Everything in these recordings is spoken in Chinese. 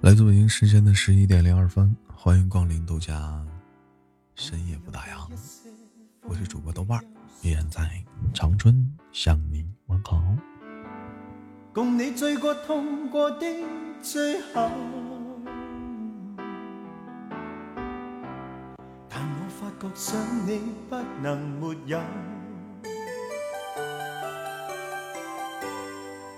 来自北京时间的十一点零二分，欢迎光临豆家，深夜不打烊，我是主播豆瓣，依然在长春向你问好。共你醉过痛过的最后，但我发觉想你不能没有。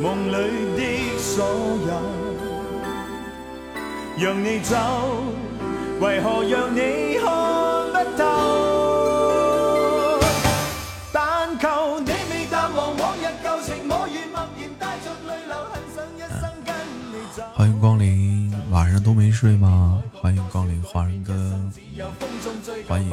梦里的所有，让你走，为何让你看不透？但求你未淡忘往日旧情，我愿默然带着泪流，很想一生跟你走。欢迎光临，晚上都没睡吗？欢迎光临，华人哥，欢迎。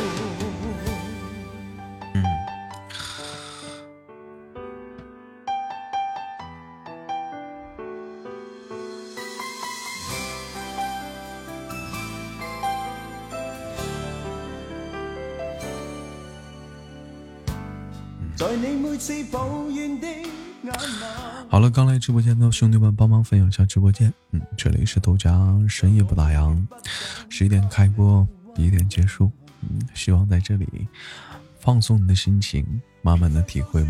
好了，刚来直播间的兄弟们，帮忙分享一下直播间。嗯，这里是豆浆，深夜不打烊，十一点开播，一点结束。嗯，希望在这里放松你的心情，慢慢的体会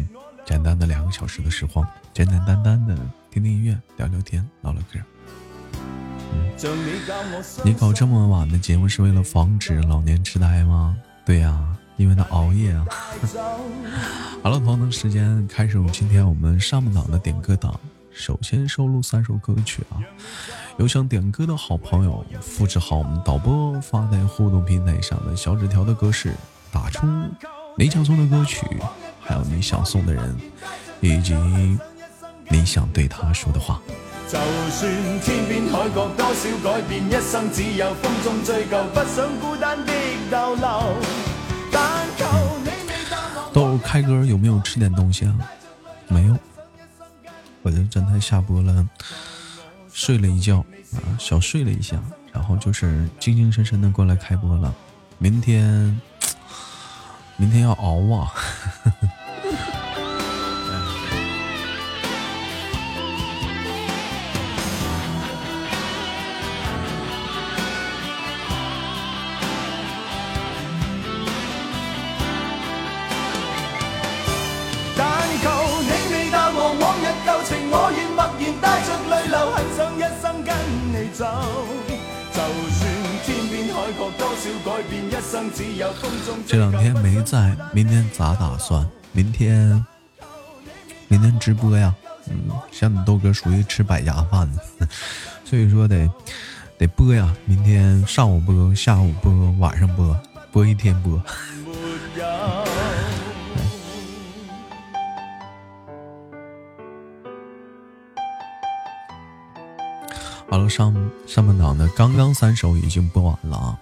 简单的两个小时的时光，简简单单的听听音乐，聊聊天，唠唠嗑。嗯，你搞这么晚的节目是为了防止老年痴呆吗？对呀。因为他熬夜啊。好了，朋友们，时间开始，我们今天我们上半档的点歌档，首先收录三首歌曲啊。有想点歌的好朋友，复制好我们导播发在互动平台上的小纸条的格式，打出你想送的歌曲，还有你想送的人，以及你想对他说的话。就算天边海角多少改变，一生只有风中追究，不想孤单的逗留。都开哥有没有吃点东西啊？没有，我就真的下播了，睡了一觉啊，小睡了一下，然后就是精精神神的过来开播了。明天，明天要熬啊。呵呵带着泪流很想一生跟你走就算天边海角多少改变一生只有风中这两天没在明天咋打算？明天明天直播呀嗯像你豆哥属于吃百家饭的 所以说得得播呀明天上午播下午播晚上播播一天播。好了，上上半档的刚刚三首已经播完了啊，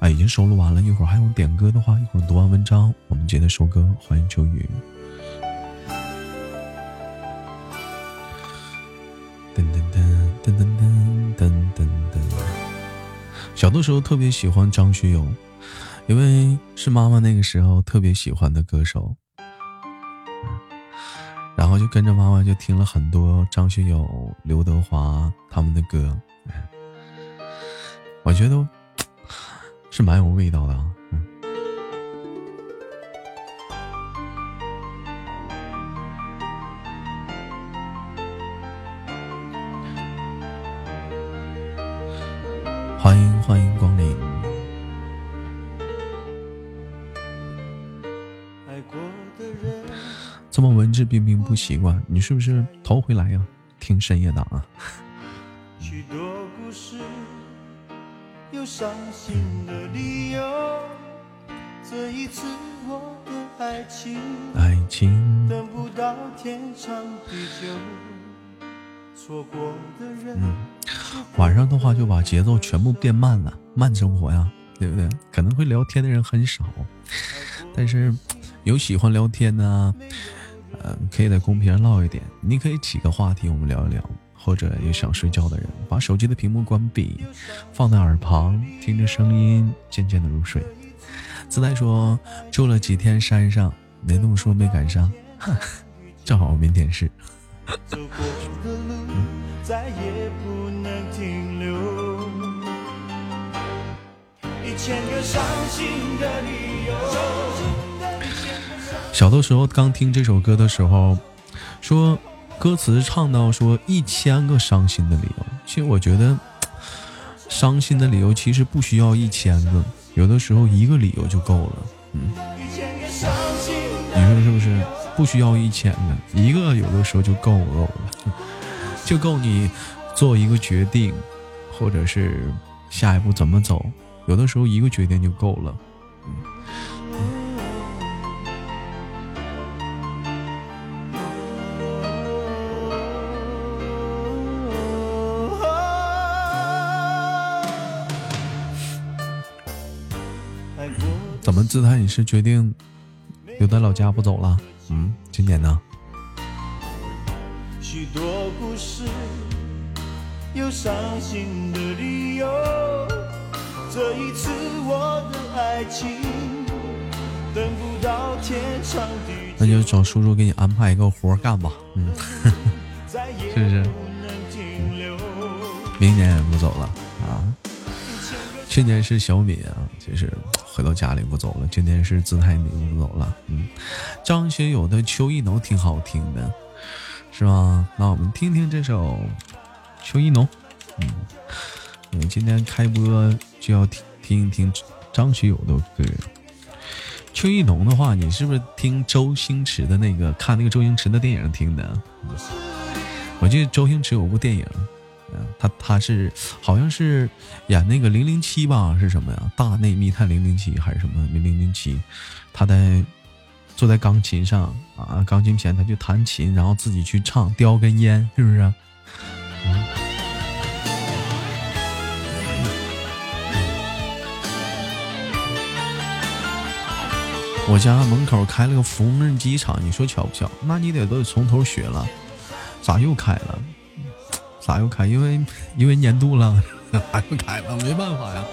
啊，已经收录完了。一会儿还有点歌的话，一会儿读完文章，我们接着收歌。欢迎秋雨。噔噔噔噔噔噔噔噔。小的时候特别喜欢张学友，因为是妈妈那个时候特别喜欢的歌手。然后就跟着妈妈就听了很多张学友、刘德华他们的歌，我觉得是蛮有味道的。这么文质彬彬不习惯，你是不是头回来呀？听深夜档啊。爱情。嗯，晚上的话就把节奏全部变慢了，慢生活呀，对不对？可能会聊天的人很少，但是有喜欢聊天的，嗯，可以在公屏上唠一点。你可以起个话题，我们聊一聊。或者有想睡觉的人，把手机的屏幕关闭，放在耳旁，听着声音，渐渐的入睡。自来说住了几天山上，没那么说没赶上，正好明天是。一千个伤心的理由小的时候刚听这首歌的时候，说歌词唱到说一千个伤心的理由，其实我觉得伤心的理由其实不需要一千个，有的时候一个理由就够了。嗯，你说是不是？不需要一千个，一个有的时候就够够了，就够你做一个决定，或者是下一步怎么走。有的时候一个决定就够了。怎么姿态？你是决定留在老家不走了？嗯，今年呢？那就找叔叔给你安排一个活干吧。嗯，是不是？明年也不走了啊？去年是小敏啊，就是。回到家里不走了，今天是姿态你不走了。嗯，张学友的《秋意浓》挺好听的，是吧？那我们听听这首《秋意浓》。嗯，因为今天开播就要听听一听张学友的歌。《秋意浓》的话，你是不是听周星驰的那个看那个周星驰的电影听的？我记得周星驰有部电影。他他是好像是演那个零零七吧，是什么呀？大内密探零零七还是什么零零零七？他在坐在钢琴上啊，钢琴前他就弹琴，然后自己去唱，叼根烟，是不是？我家门口开了个缝纫机厂，你说巧不巧？那你得都得从头学了，咋又开了？咋又开？因为因为年度了，还又开了？没办法呀。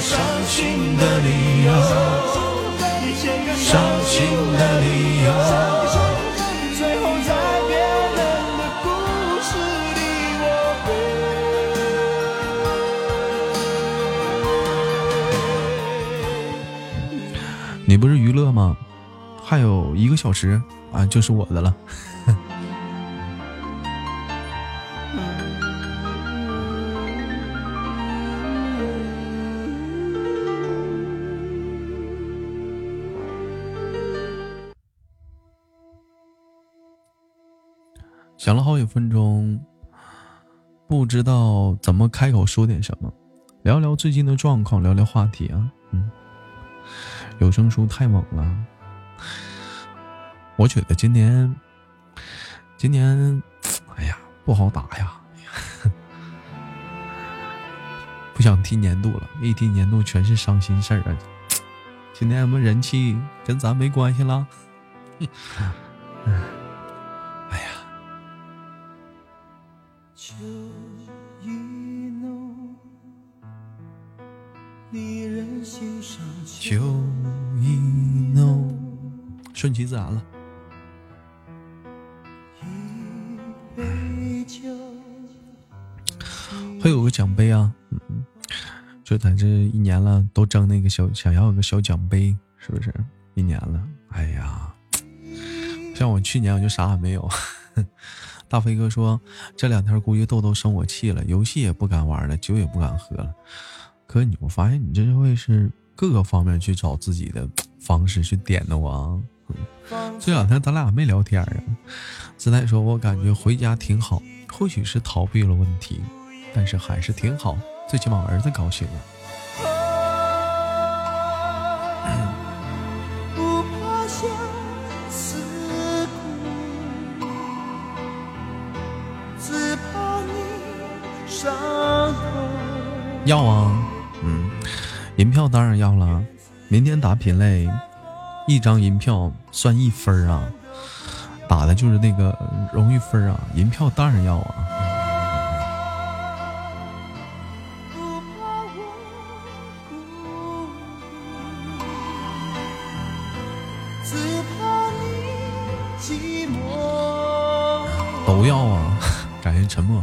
伤心的理由，伤心的理由。你不是娱乐吗？还有一个小时啊，就是我的了。想了好几分钟，不知道怎么开口说点什么，聊聊最近的状况，聊聊话题啊，嗯。有声书太猛了，我觉得今年，今年，哎呀，不好打呀，不想提年度了，一提年度全是伤心事儿啊。今年我们人气跟咱没关系了，哎呀。秋意浓，顺其自然了。会有个奖杯啊，嗯，就在这一年了，都争那个小，想要有个小奖杯，是不是？一年了，哎呀，像我去年我就啥也没有，大飞哥说这两天估计豆豆生我气了，游戏也不敢玩了，酒也不敢喝了。可你我发现你这会是各个方面去找自己的方式去点的我啊。这两天咱俩没聊天啊。子奈说，我感觉回家挺好，或许是逃避了问题，但是还是挺好，最起码儿子高兴了。要啊，嗯，银票当然要了。明天打品类，一张银票算一分啊，打的就是那个荣誉分啊。银票当然要啊。都要啊，感谢沉默。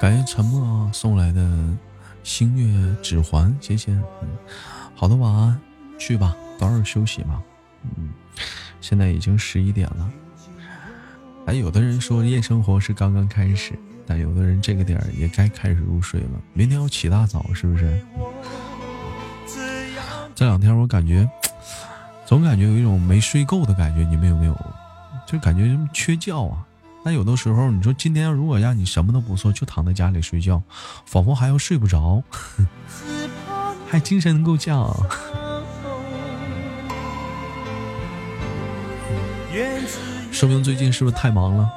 感谢沉默送来的星月指环，谢谢。嗯，好的，晚安，去吧，早点休息吧。嗯，现在已经十一点了。哎，有的人说夜生活是刚刚开始，但有的人这个点儿也该开始入睡了。明天要起大早，是不是？这两天我感觉，总感觉有一种没睡够的感觉，你们有没有？就感觉缺觉啊。但有的时候，你说今天如果让你什么都不做，就躺在家里睡觉，仿佛还要睡不着，还精神够呛。说明最近是不是太忙了？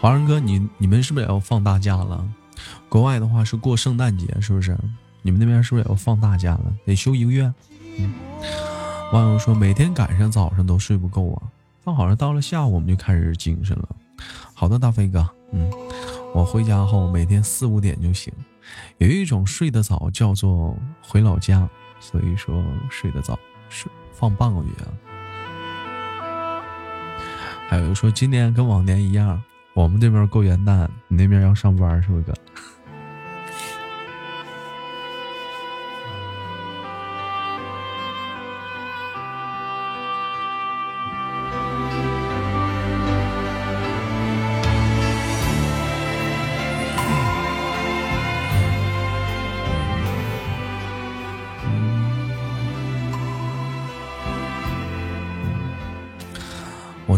华人哥，你你们是不是也要放大假了？国外的话是过圣诞节，是不是？你们那边是不是也要放大假了？得休一个月。嗯，网友说每天赶上早上都睡不够啊，但好像到了下午我们就开始精神了。好的，大飞哥，嗯，我回家后每天四五点就醒。有一种睡得早叫做回老家，所以说睡得早，睡放半个月啊。还有说今年跟往年一样，我们这边过元旦，你那边要上班是不是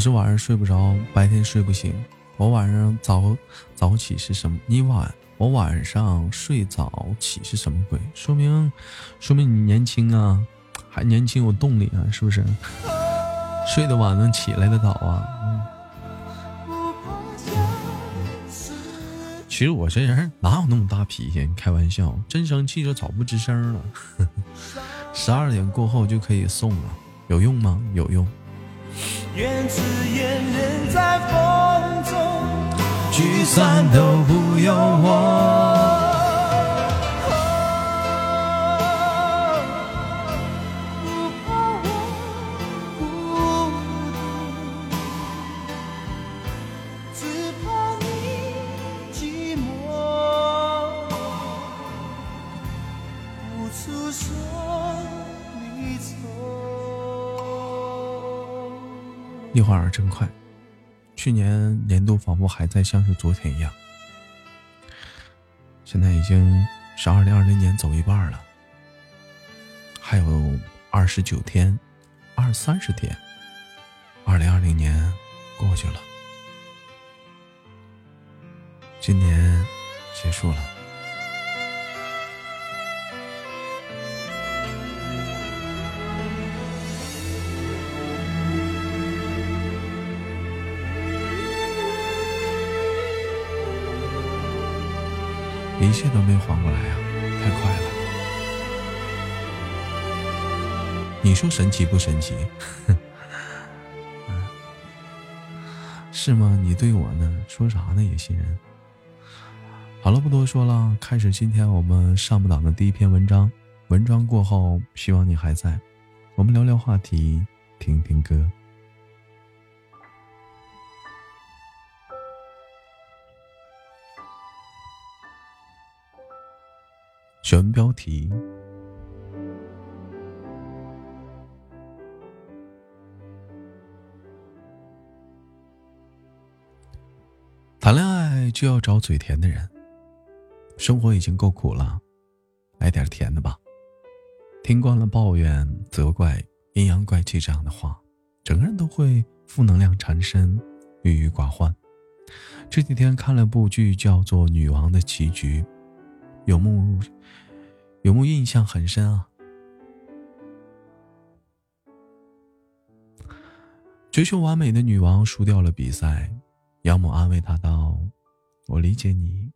是晚上睡不着，白天睡不醒。我晚上早早起是什么？你晚我晚上睡早起是什么鬼？说明说明你年轻啊，还年轻有动力啊，是不是？睡得晚能起来的早啊。嗯其实我这人哪有那么大脾气？开玩笑，真生气就早不吱声了。十二点过后就可以送了，有用吗？有用。愿只愿人在风中聚散都不由我。一晃儿真快，去年年度仿佛还在像是昨天一样，现在已经是二零二零年走一半了，还有二十九天，二三十天，二零二零年过去了，今年结束了。一切都没缓过来啊，太快了。你说神奇不神奇？是吗？你对我呢？说啥呢？野心人。好了，不多说了，开始今天我们上不档的第一篇文章。文章过后，希望你还在。我们聊聊话题，听听歌。选标题。谈恋爱就要找嘴甜的人。生活已经够苦了，来点甜的吧。听惯了抱怨、责怪、阴阳怪气这样的话，整个人都会负能量缠身、郁郁寡欢。这几天看了部剧，叫做《女王的棋局》，有木有木印象很深啊。追求完美的女王输掉了比赛，养母安慰她道：“我理解你。”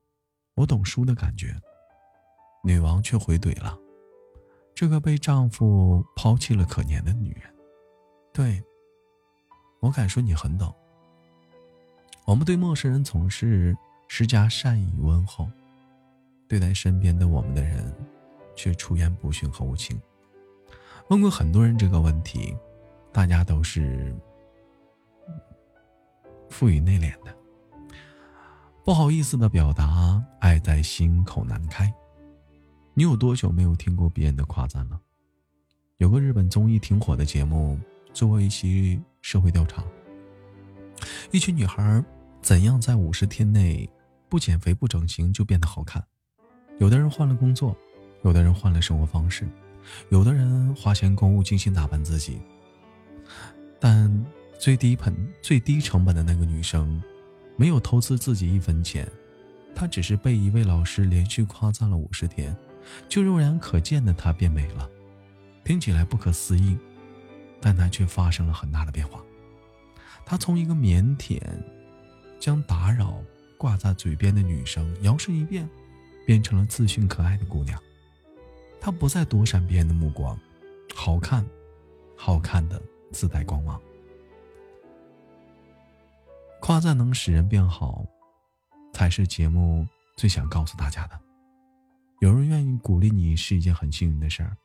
我懂输的感觉，女王却回怼了：“这个被丈夫抛弃了可怜的女人。”对，我敢说你很懂。我们对陌生人总是施加善意问候，对待身边的我们的人，却出言不逊和无情。问过很多人这个问题，大家都是富予内敛的。不好意思的表达，爱在心口难开。你有多久没有听过别人的夸赞了？有个日本综艺挺火的节目，做过一期社会调查。一群女孩怎样在五十天内不减肥不整形就变得好看？有的人换了工作，有的人换了生活方式，有的人花钱购物精心打扮自己。但最低本最低成本的那个女生。没有投资自己一分钱，她只是被一位老师连续夸赞了五十天，就肉眼可见的她变美了。听起来不可思议，但她却发生了很大的变化。她从一个腼腆、将打扰挂在嘴边的女生，摇身一变，变成了自信可爱的姑娘。他不再躲闪别人的目光，好看，好看的自带光芒。夸赞能使人变好，才是节目最想告诉大家的。有人愿意鼓励你是一件很幸运的事儿，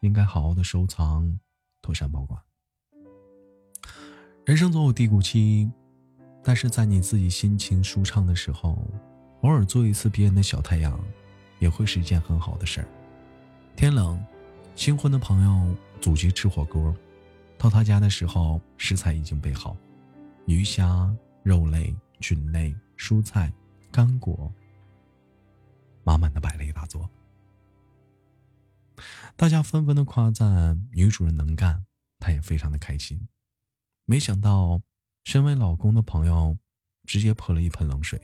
应该好好的收藏，妥善保管。人生总有低谷期，但是在你自己心情舒畅的时候，偶尔做一次别人的小太阳，也会是一件很好的事儿。天冷，新婚的朋友组局吃火锅，到他家的时候，食材已经备好，鱼虾。肉类、菌类、蔬菜、干果，满满的摆了一大桌。大家纷纷的夸赞女主人能干，她也非常的开心。没想到，身为老公的朋友直接泼了一盆冷水。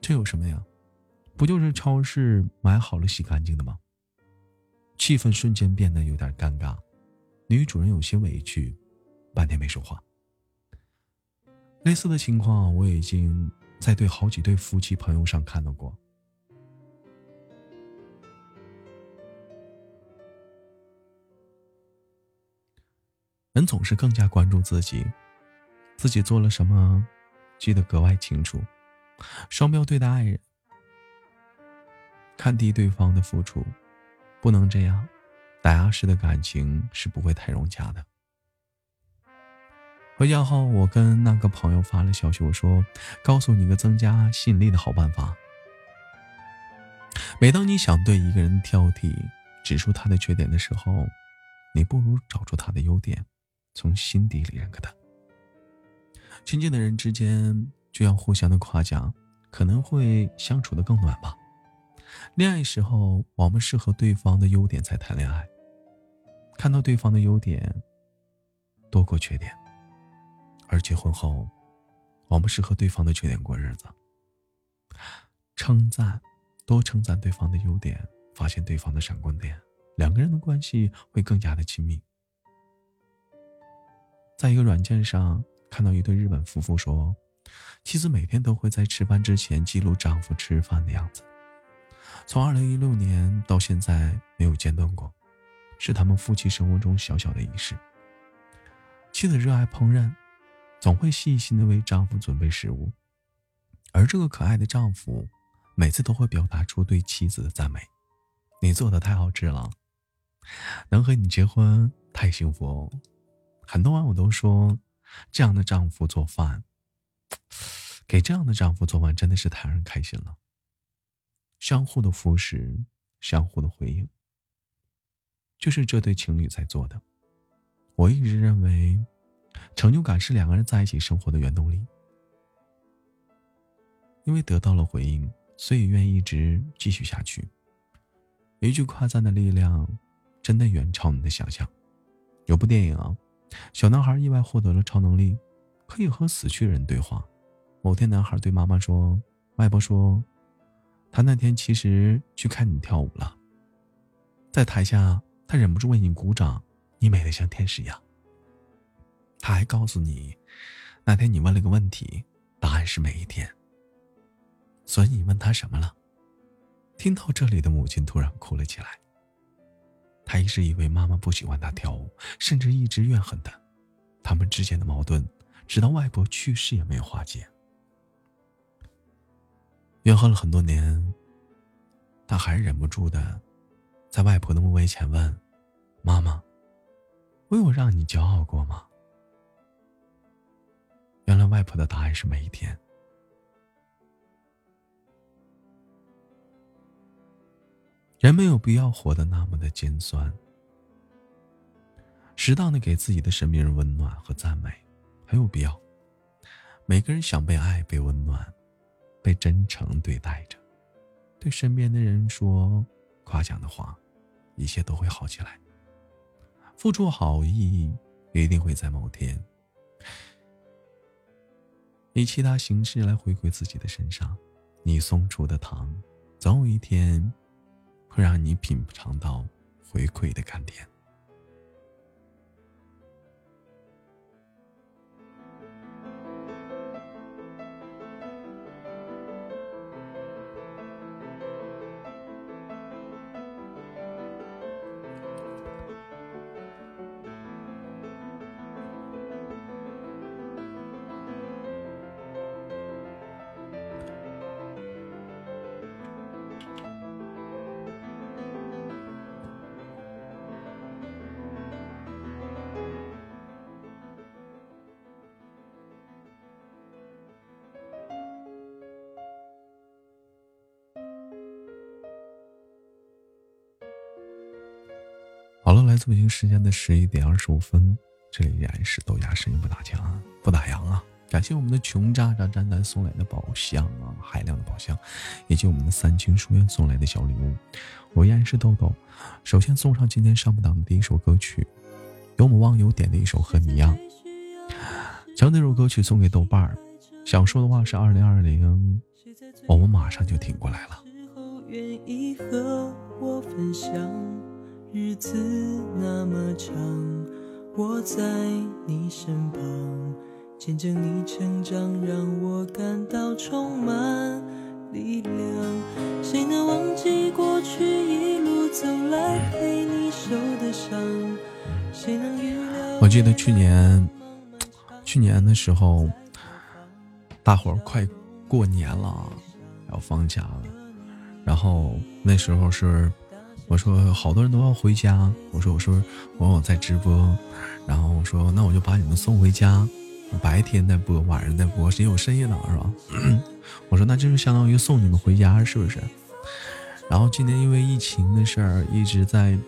这有什么呀？不就是超市买好了洗干净的吗？气氛瞬间变得有点尴尬，女主人有些委屈，半天没说话。类似的情况，我已经在对好几对夫妻朋友上看到过。人总是更加关注自己，自己做了什么，记得格外清楚。双标对待爱人，看低对方的付出，不能这样。打压式的感情是不会太融洽的。回家后，我跟那个朋友发了消息，我说：“告诉你个增加吸引力的好办法。每当你想对一个人挑剔、指出他的缺点的时候，你不如找出他的优点，从心底里认可他。亲近的人之间就要互相的夸奖，可能会相处的更暖吧。恋爱时候，我们是和对方的优点在谈恋爱，看到对方的优点多过缺点。”而结婚后，我们是和对方的缺点过日子。称赞，多称赞对方的优点，发现对方的闪光点，两个人的关系会更加的亲密。在一个软件上看到一对日本夫妇说，妻子每天都会在吃饭之前记录丈夫吃饭的样子，从二零一六年到现在没有间断过，是他们夫妻生活中小小的仪式。妻子热爱烹饪，总会细心的为丈夫准备食物，而这个可爱的丈夫，每次都会表达出对妻子的赞美：“你做的太好吃了，能和你结婚太幸福哦。”很多网友都说，这样的丈夫做饭，给这样的丈夫做饭真的是太让人开心了。相互的扶持，相互的回应，就是这对情侣在做的。我一直认为，成就感是两个人在一起生活的原动力。因为得到了回应，所以愿意一直继续下去。一句夸赞的力量，真的远超你的想象。有部电影，小男孩意外获得了超能力，可以和死去人对话。某天，男孩对妈妈说：“外婆说。”他那天其实去看你跳舞了，在台下，他忍不住为你鼓掌，你美得像天使一样。他还告诉你，那天你问了个问题，答案是每一天。所以你问他什么了？听到这里的母亲突然哭了起来。他一直以为妈妈不喜欢他跳舞，甚至一直怨恨他，他们之间的矛盾，直到外婆去世也没有化解。怨恨了很多年，他还是忍不住的，在外婆的墓碑前问：“妈妈，我有让你骄傲过吗？”原来外婆的答案是每一天。人没有必要活得那么的尖酸，适当的给自己的身边人温暖和赞美，很有必要。每个人想被爱，被温暖。被真诚对待着，对身边的人说夸奖的话，一切都会好起来。付出好意，一定会在某天以其他形式来回馈自己的身上。你送出的糖，总有一天会让你品尝到回馈的甘甜。北京时间的十一点二十五分，这里依然是豆芽声音不打枪不打烊啊！感谢我们的穷渣渣渣男送来的宝箱啊，海量的宝箱，以及我们的三清书院送来的小礼物。我依然是豆豆，首先送上今天上不档的第一首歌曲，由我们网友点的一首《和你一样》，将这首歌曲送给豆瓣儿。想说的话是二零二零，我们马上就挺过来了。日子那么长，我在你身旁，见证你成长，让我感到充满力量。谁能忘记过去一路走来陪你受的伤？谁能预料？我记得去年，去年的时候，大伙儿快过年了，要放假了，然后那时候是。我说好多人都要回家，我说我说我我在直播，然后我说那我就把你们送回家，白天再播，晚上再播，谁有深夜档是吧？我说那就是相当于送你们回家，是不是？然后今年因为疫情的事儿一直在，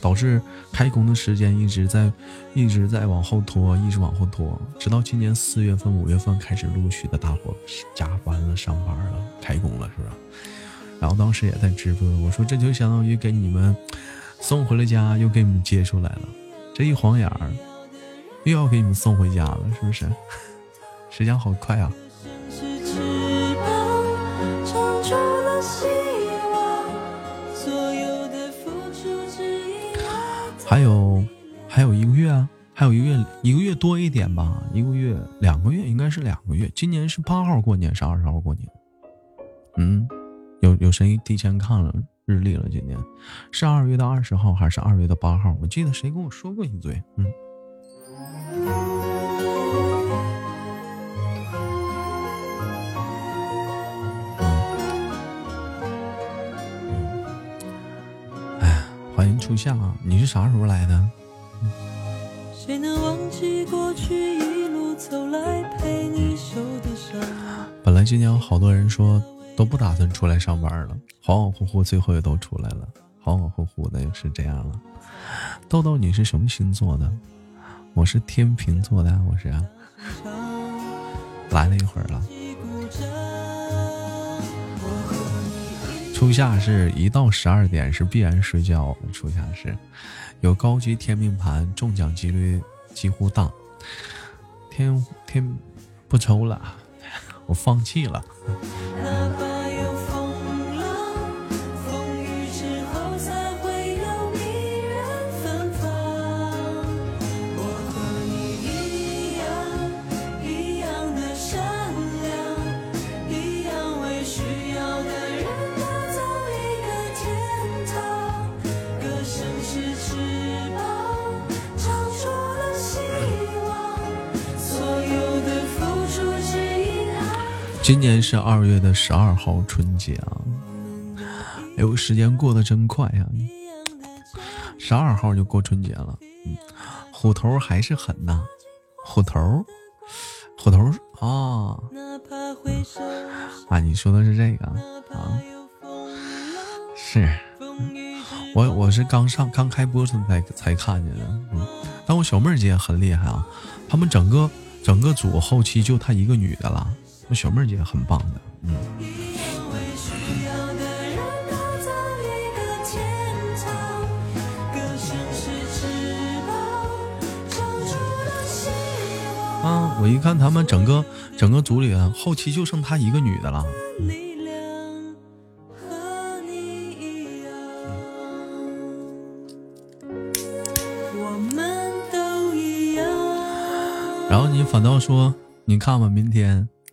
导致开工的时间一直在一直在往后拖，一直往后拖，直到今年四月份、五月份开始陆续的大伙加班了、上班了、开工了，是吧？然后当时也在直播，我说这就相当于给你们送回了家，又给你们接出来了。这一晃眼儿，又要给你们送回家了，是不是？时间好快啊！还有还有一个月啊，还有一个月，一个月多一点吧，一个月两个月应该是两个月。今年是八号过年，是二十号过年？嗯。有有谁提前看了日历了？今天是二月的二十号还是二月的八号？我记得谁跟我说过一嘴，嗯。哎呀，欢迎初夏，你是啥时候来的？本来今天有好多人说都不打算出来上班了，恍恍惚惚最后也都出来了，恍恍惚惚的又是这样了。豆豆，你是什么星座的？我是天平座的，我是啊来了一会儿了。初夏是一到十二点是必然睡觉，初夏是有高级天命盘，中奖几率几乎大。天天不抽了，我放弃了。今年是二月的十二号春节啊！哎呦，时间过得真快呀！十二号就过春节了，嗯，虎头还是狠呐，虎头，虎头啊！啊，你说的是这个啊？是，我我是刚上刚开播时才才看见的，嗯，但我小妹儿姐很厉害啊，他们整个整个组后期就她一个女的了。我小妹儿姐很棒的，嗯。啊！我一看他们整个整个组里后期就剩她一个女的了。然后你反倒说，你看吧，明天。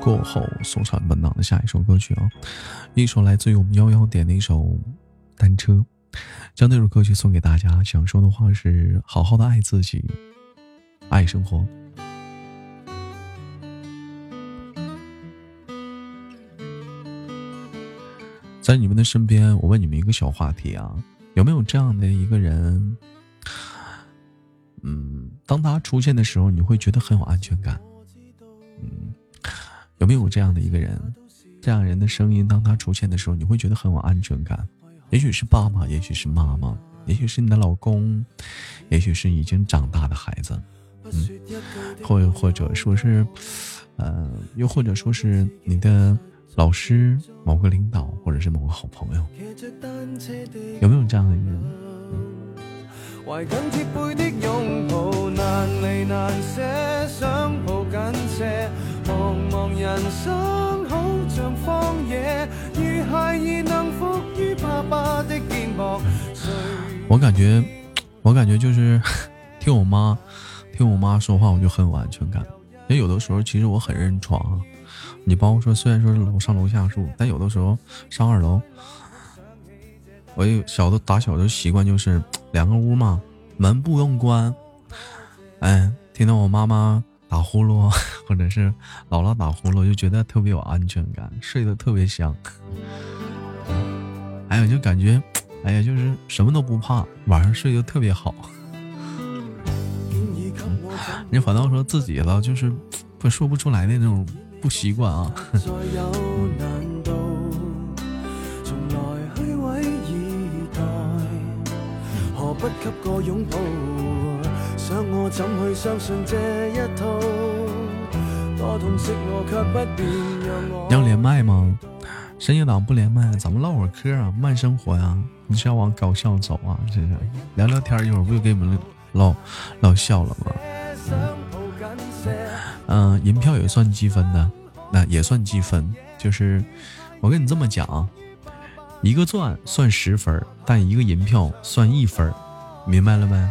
过后送上本档的下一首歌曲啊，一首来自于我们幺幺点的一首《单车》，将这首歌曲送给大家。想说的话是：好好的爱自己，爱生活。在你们的身边，我问你们一个小话题啊，有没有这样的一个人？嗯，当他出现的时候，你会觉得很有安全感。嗯。有没有这样的一个人，这样人的声音，当他出现的时候，你会觉得很有安全感？也许是爸爸，也许是妈妈，也许是你的老公，也许是已经长大的孩子，嗯，或或者说是，呃，又或者说是你的老师、某个领导，或者是某个好朋友，有没有这样的一个人？茫茫人生，好像荒野我感觉，我感觉就是听我妈，听我妈说话，我就很有安全感。因为有的时候，其实我很认床。你包括说，虽然说是楼上楼下住，但有的时候上二楼，我有小的打小的习惯，就是两个屋嘛，门不用关。哎，听到我妈妈。打呼噜，或者是姥姥打呼噜，就觉得特别有安全感，睡得特别香。还有就感觉，哎呀，就是什么都不怕，晚上睡得特别好。你反倒说自己了，就是不说不出来的那种不习惯啊。要连麦吗？深夜党不连麦，咱们唠会儿嗑啊，慢生活呀。你是要往搞笑走啊？这是聊聊天，一会儿不就给你们唠唠笑了吗？嗯，银票也算积分的，那也算积分。就是我跟你这么讲，一个钻算十分，但一个银票算一分，明白了没？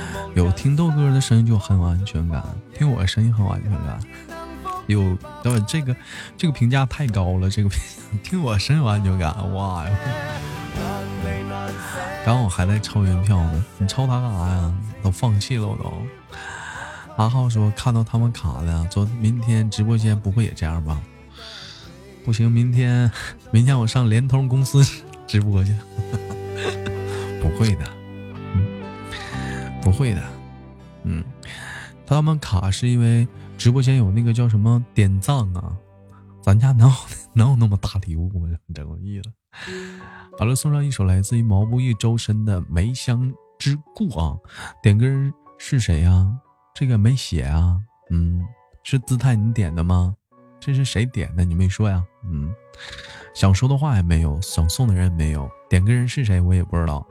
有听豆哥的声音就很有安全感，听我声音很有安全感。有，等会这个这个评价太高了，这个评听我声音有安全感，哇呀！刚我还在抽银票呢，你抽他干啥呀？都放弃了我都。阿浩说看到他们卡的，昨明天直播间不会也这样吧？不行，明天 明天我上联通公司直播去。不会的，不会的，嗯，他们卡是因为直播间有那个叫什么点赞啊？咱家能有能有那么大礼物吗？真有意思。好了，送上一首来自于毛不易、周深的《梅香之故》啊，点歌是谁呀？这个没写啊，嗯，是姿态你点的吗？这是谁点的？你没说呀？嗯，想说的话也没有，想送的人也没有，点歌人是谁我也不知道。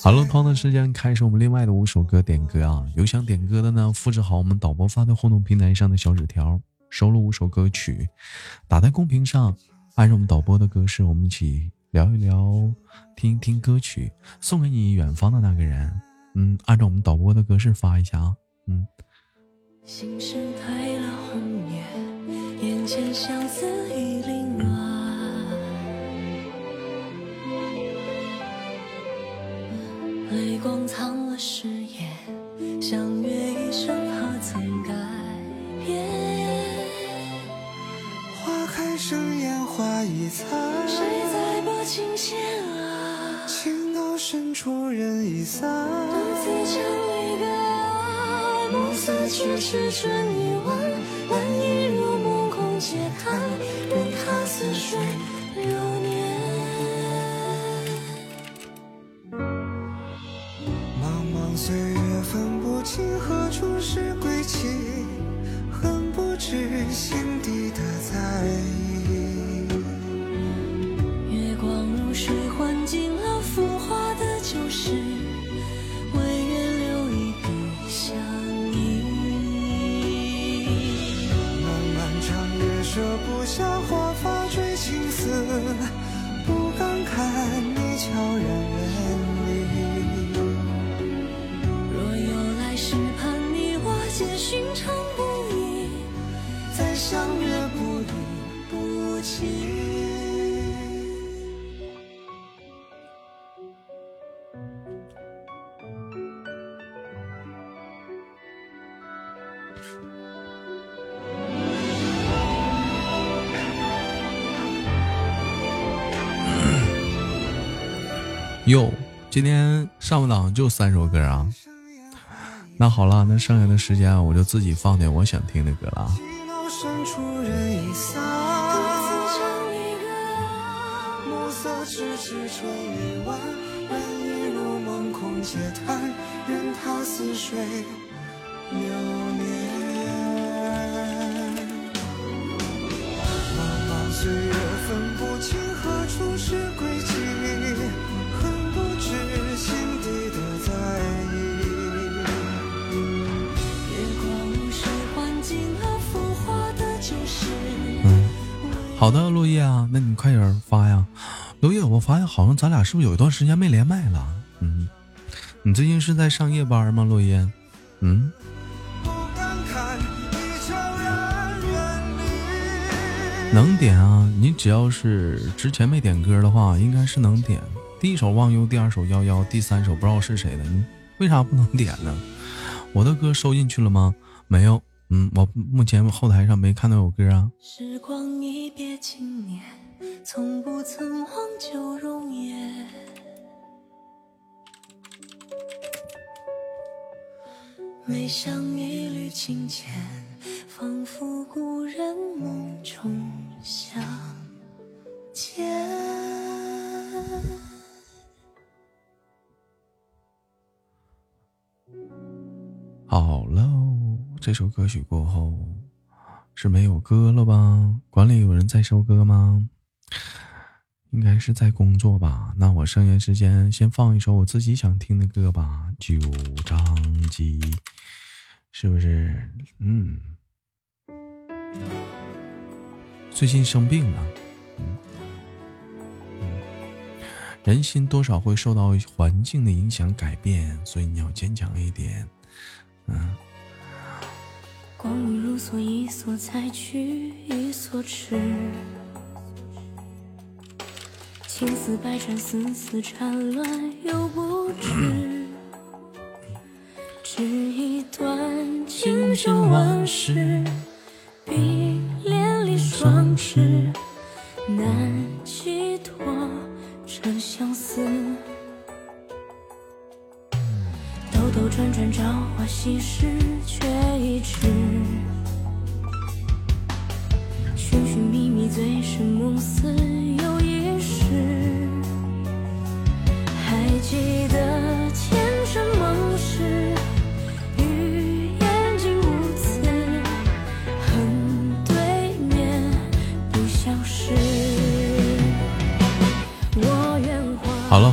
好了，同样的时间开始我们另外的五首歌点歌啊，有想点歌的呢，复制好我们导播发在互动平台上的小纸条。收录五首歌曲，打在公屏上，按照我们导播的格式，我们一起聊一聊，听一听歌曲，送给你远方的那个人。嗯，按照我们导播的格式发一下啊。嗯。泪光藏了誓言，相约一生何曾改变。花开生烟花易残，谁在拨琴弦啊？情到深处人已散，独自唱离歌啊。暮色去迟春岁月分不清何处是归期，恨不知心底的在意。月光如水哟，今天上不档就三首歌啊？那好了，那剩下的时间我就自己放点我想听的歌了。好的，落叶啊，那你快点发呀，落叶。我发现好像咱俩是不是有一段时间没连麦了？嗯，你最近是在上夜班吗？落叶，嗯。能点啊，你只要是之前没点歌的话，应该是能点。第一首忘忧，第二首幺幺，第三首不知道是谁的，你为啥不能点呢？我的歌收进去了吗？没有。嗯，我目前后台上没看到有歌啊。时光一别经年，从不曾忘旧容颜。每想一缕清浅，仿佛故人梦中这首歌曲过后是没有歌了吧？管理有人在收歌吗？应该是在工作吧。那我剩下时间先放一首我自己想听的歌吧，《九张机》，是不是？嗯，最近生病了，嗯嗯，人心多少会受到环境的影响改变，所以你要坚强一点，嗯。光阴如梭，一梭采去，一梭痴。情丝百转，丝丝缠乱又不知，只一段情深往事，比连理双枝，难寄托这相思。兜兜转转，朝花夕拾，却一直。寻寻觅觅，醉生梦死。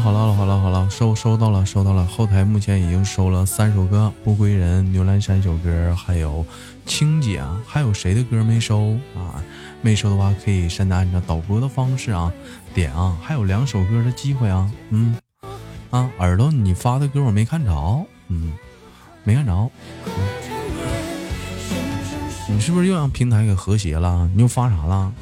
好了好了好了，收收到了收到了，后台目前已经收了三首歌，《不归人》、牛栏山首歌，还有青姐，还有谁的歌没收啊？没收的话可以现在按照导播的方式啊点啊，还有两首歌的机会啊，嗯。啊，耳朵，你发的歌我没看着，嗯，没看着。你是不是又让平台给和谐了？你又发啥了？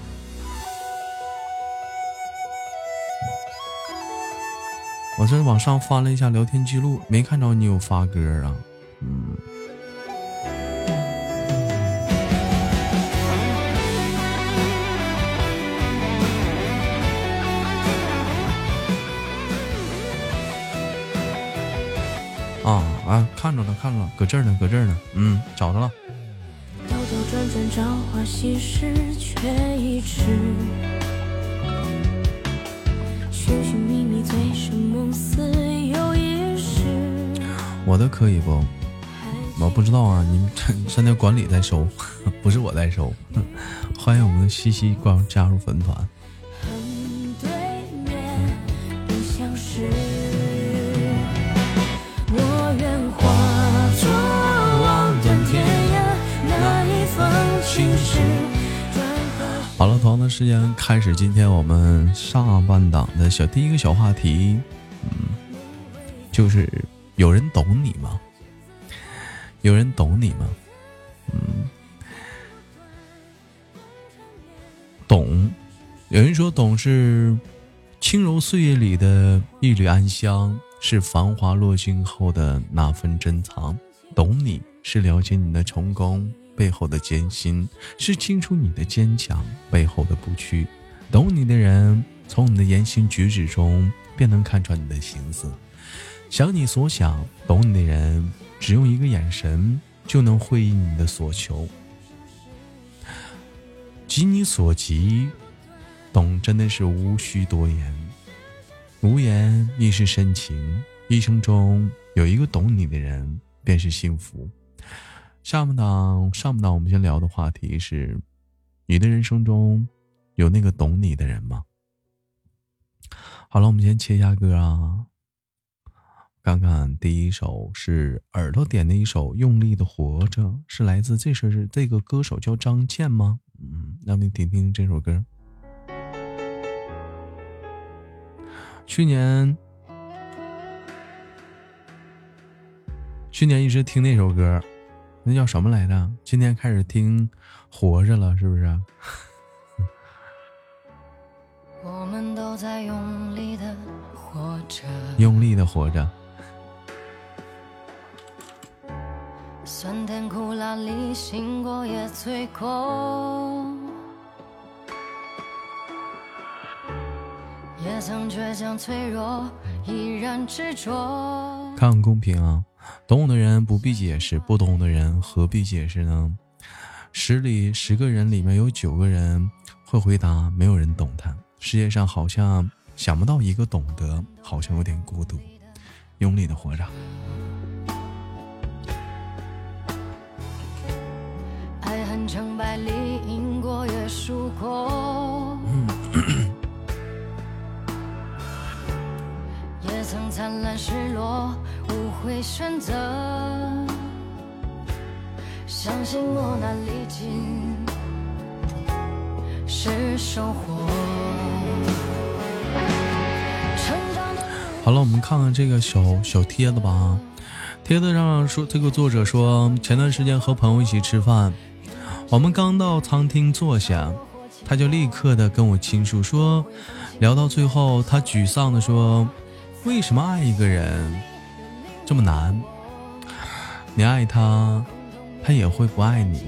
我这往上翻了一下聊天记录，没看着你有发歌啊，嗯。啊啊！看着了，看着了，搁这儿呢，搁这儿呢。嗯，找着了。我的可以不？我不知道啊，你们现在管理在收，不是我在收。欢迎我们的西西光加入粉团。好了，同样的时间开始，今天我们上半档的小第一个小话题，嗯，就是有人懂你吗？有人懂你吗？嗯，懂。有人说，懂是轻柔岁月里的一缕安香，是繁华落尽后的那份珍藏。懂你是了解你的成功。背后的艰辛，是清楚你的坚强背后的不屈。懂你的人，从你的言行举止中便能看穿你的心思，想你所想。懂你的人，只用一个眼神就能回应你的所求，急你所急。懂真的是无需多言，无言亦是深情。一生中有一个懂你的人，便是幸福。下半档，上半档，我们先聊的话题是：你的人生中有那个懂你的人吗？好了，我们先切一下歌啊。看看第一首是耳朵点的一首《用力的活着》，是来自这首是这个歌手叫张健吗？嗯，让我们听听这首歌。去年，去年一直听那首歌。那叫什么来着？今天开始听活着了，是不是？我们都在用力的活着，用力的活着。酸甜苦辣里，醒过也醉过。也曾倔强脆弱，依然执着。看看公屏啊，懂我的人不必解释，不懂的人何必解释呢？十里十个人里面有九个人会回答，没有人懂他。世界上好像想不到一个懂得，好像有点孤独。用力的活着。爱恨成败里，赢过也输过。也曾灿烂失落，无悔选择。相信磨难历尽是收获。好了，我们看看这个小小帖子吧。帖子上说，这个作者说，前段时间和朋友一起吃饭，我们刚到餐厅坐下，他就立刻的跟我倾诉说，聊到最后，他沮丧的说，为什么爱一个人这么难？你爱他，他也会不爱你；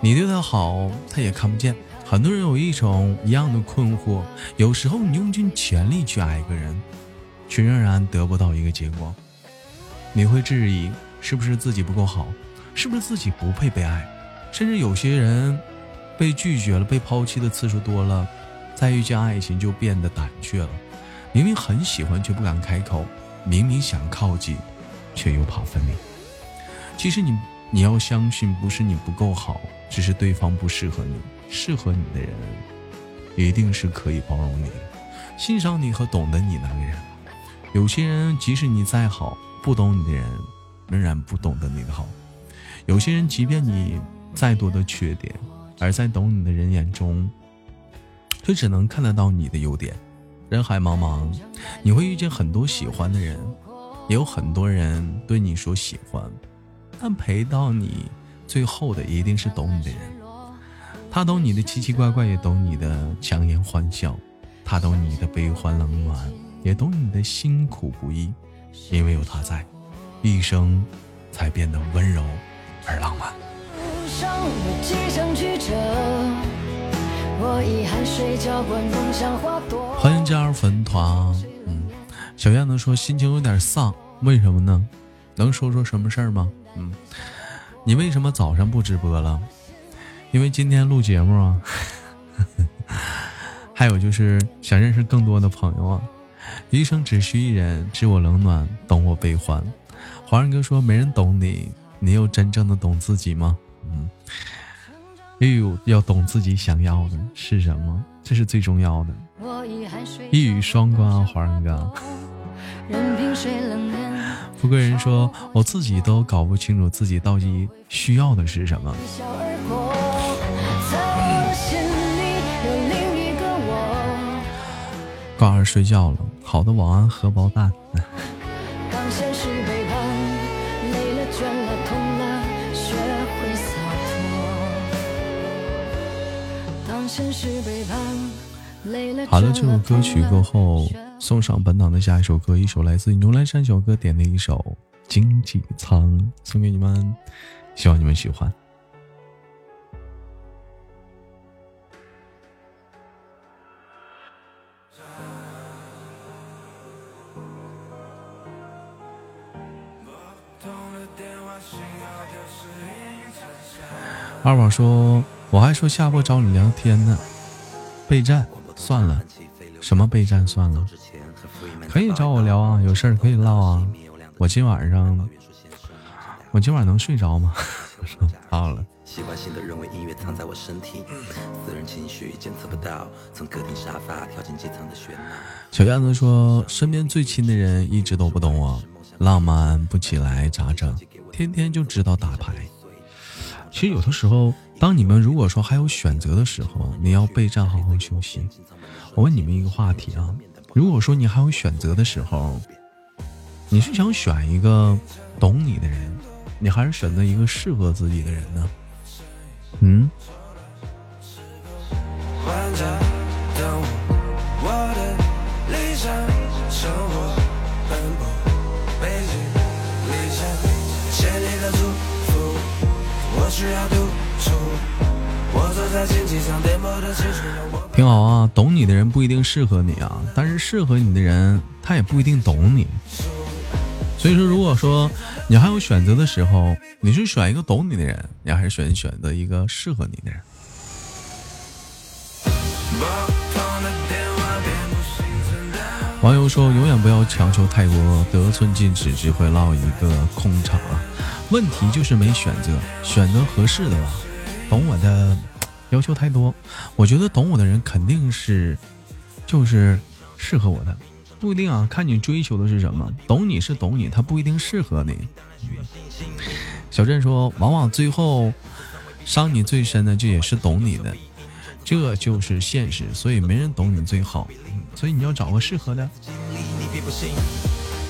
你对他好，他也看不见。很多人有一种一样的困惑，有时候你用尽全力去爱一个人。却仍然得不到一个结果，你会质疑是不是自己不够好，是不是自己不配被爱，甚至有些人被拒绝了、被抛弃的次数多了，再遇见爱情就变得胆怯了。明明很喜欢却不敢开口，明明想靠近，却又怕分离。其实你你要相信，不是你不够好，只是对方不适合你。适合你的人，一定是可以包容你、欣赏你和懂得你那个人。有些人，即使你再好，不懂你的人，仍然不懂得你的好。有些人，即便你再多的缺点，而在懂你的人眼中，却只能看得到你的优点。人海茫茫，你会遇见很多喜欢的人，也有很多人对你说喜欢，但陪到你最后的，一定是懂你的人。他懂你的奇奇怪怪，也懂你的强颜欢笑，他懂你的悲欢冷暖。也懂你的辛苦不易，因为有他在，一生才变得温柔而浪漫。欢迎加入粉团。嗯，小燕子说心情有点丧，为什么呢？能说说什么事儿吗？嗯，你为什么早上不直播了？因为今天录节目啊。还有就是想认识更多的朋友啊。余生只需一人，知我冷暖，懂我悲欢。华人哥说：“没人懂你，你有真正的懂自己吗？”嗯，又有要懂自己想要的是什么，这是最重要的。一语双关啊，华人哥。富贵人说：“我自己都搞不清楚自己到底需要的是什么。”高儿睡觉了，好的晚安荷包蛋。好了，这首歌曲过后，送上本档的下一首歌，一首来自牛栏山小哥点的一首《经济舱》，送给你们，希望你们喜欢。二宝说：“我还说下播找你聊天呢，备战算了，什么备战算了，可以找我聊啊，有事儿可以唠啊。我今晚上，我今晚能睡着吗？好了。”小燕子说：“身边最亲的人一直都不懂我，浪漫不起来咋整？天天就知道打牌。”其实有的时候，当你们如果说还有选择的时候，你要备战，好好休息。我问你们一个话题啊，如果说你还有选择的时候，你是想选一个懂你的人，你还是选择一个适合自己的人呢？嗯？需要挺好啊，懂你的人不一定适合你啊，但是适合你的人他也不一定懂你。所以说，如果说你还有选择的时候，你是选一个懂你的人，你还是选选择一个适合你的人？网友说：“永远不要强求太多，得寸进尺只会落一个空场。问题就是没选择，选择合适的吧。懂我的要求太多，我觉得懂我的人肯定是，就是适合我的，不一定啊。看你追求的是什么，懂你是懂你，他不一定适合你。”小镇说：“往往最后伤你最深的，就也是懂你的。”这就是现实，所以没人懂你最好，所以你要找个适合的。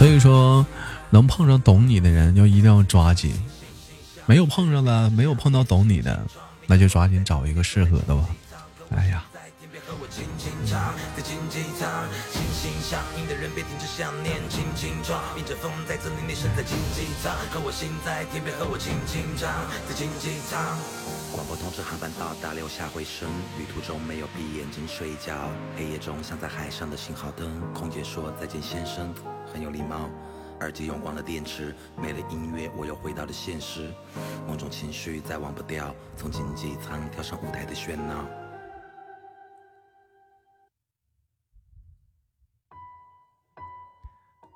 所以说，能碰上懂你的人，要一定要抓紧。没有碰上的，没有碰到懂你的，那就抓紧找一个适合的吧。哎呀。广播通知航班到达，留下回声。旅途中没有闭眼睛睡觉，黑夜中像在海上的信号灯。空姐说再见，先生，很有礼貌。耳机用光了电池，没了音乐，我又回到了现实。某种情绪再忘不掉，从经济舱跳上舞台的喧闹。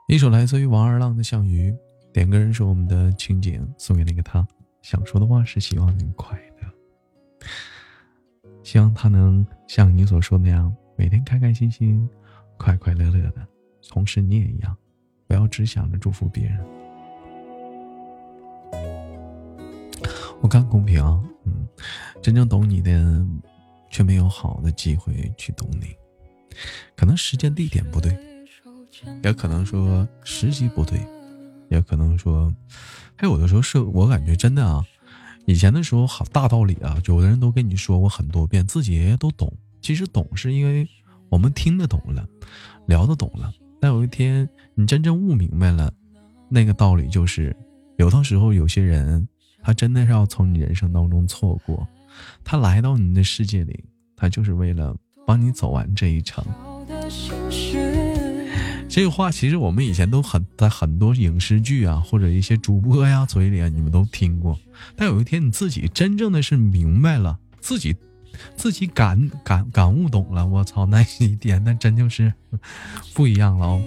一首来自于王二浪的《项羽》，点歌人是我们的情景，送给那个他。想说的话是希望你快乐，希望他能像你所说那样，每天开开心心、快快乐乐的，同时你也一样。不要只想着祝福别人。我看公屏，嗯，真正懂你的，却没有好的机会去懂你。可能时间地点不对，也可能说时机不对，也可能说，还有的时候是我感觉真的啊，以前的时候好大道理啊，有的人都跟你说过很多遍，自己都懂。其实懂是因为我们听得懂了，聊得懂了。但有一天，你真正悟明白了，那个道理就是，有的时候有些人，他真的是要从你人生当中错过，他来到你的世界里，他就是为了帮你走完这一程。这个话其实我们以前都很在很多影视剧啊，或者一些主播呀嘴里啊，你们都听过。但有一天你自己真正的是明白了，自己。自己感感感悟懂了，我操，那一点那真就是不一样了哦。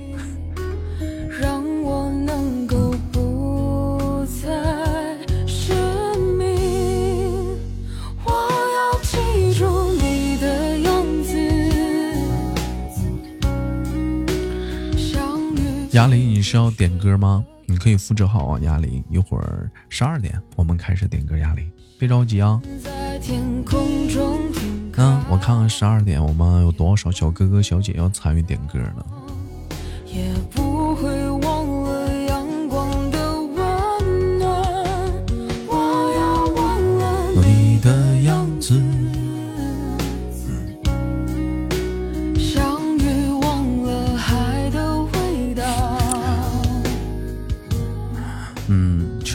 哑铃，你是要点歌吗？你可以复制好啊，哑铃，一会儿十二点我们开始点歌，哑铃。别着急啊！嗯，我看看十二点我们有多少小哥哥小姐要参与点歌呢？你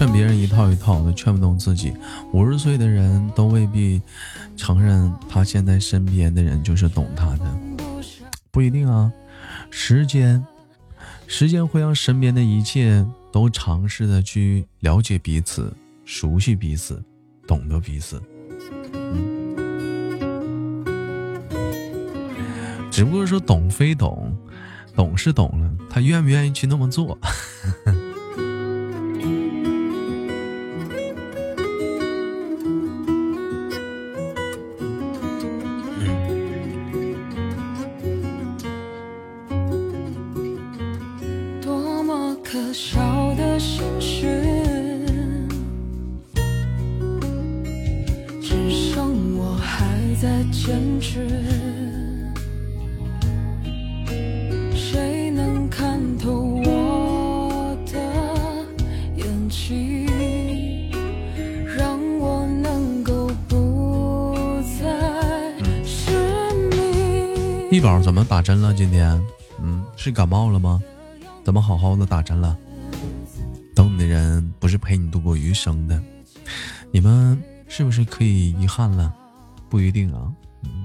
劝别人一套一套的，劝不动自己。五十岁的人都未必承认他现在身边的人就是懂他的，不一定啊。时间，时间会让身边的一切都尝试的去了解彼此、熟悉彼此、懂得彼此。只不过说懂非懂，懂是懂了，他愿不愿意去那么做？打针了？今天，嗯，是感冒了吗？怎么好好的打针了？懂你的人不是陪你度过余生的，你们是不是可以遗憾了？不一定啊，嗯，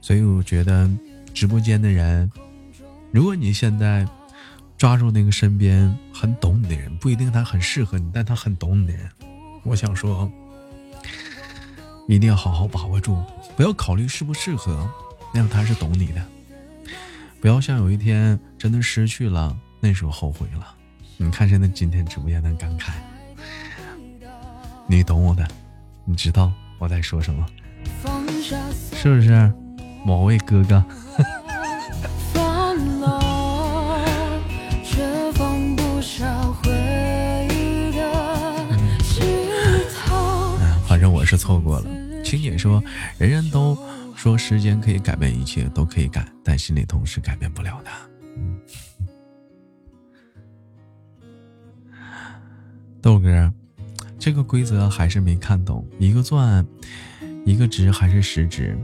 所以我觉得直播间的人，如果你现在抓住那个身边很懂你的人，不一定他很适合你，但他很懂你的人，我想说，一定要好好把握住，不要考虑适不适合。那样他是懂你的，不要像有一天真的失去了，那时候后悔了。你看现在今天直播间的感慨，你懂我的，你知道我在说什么，是不是，某位哥哥？反正我是错过了。青姐说，人人都。说时间可以改变一切，都可以改，但心里同时改变不了的。豆哥，这个规则还是没看懂。一个钻，一个值还是十值？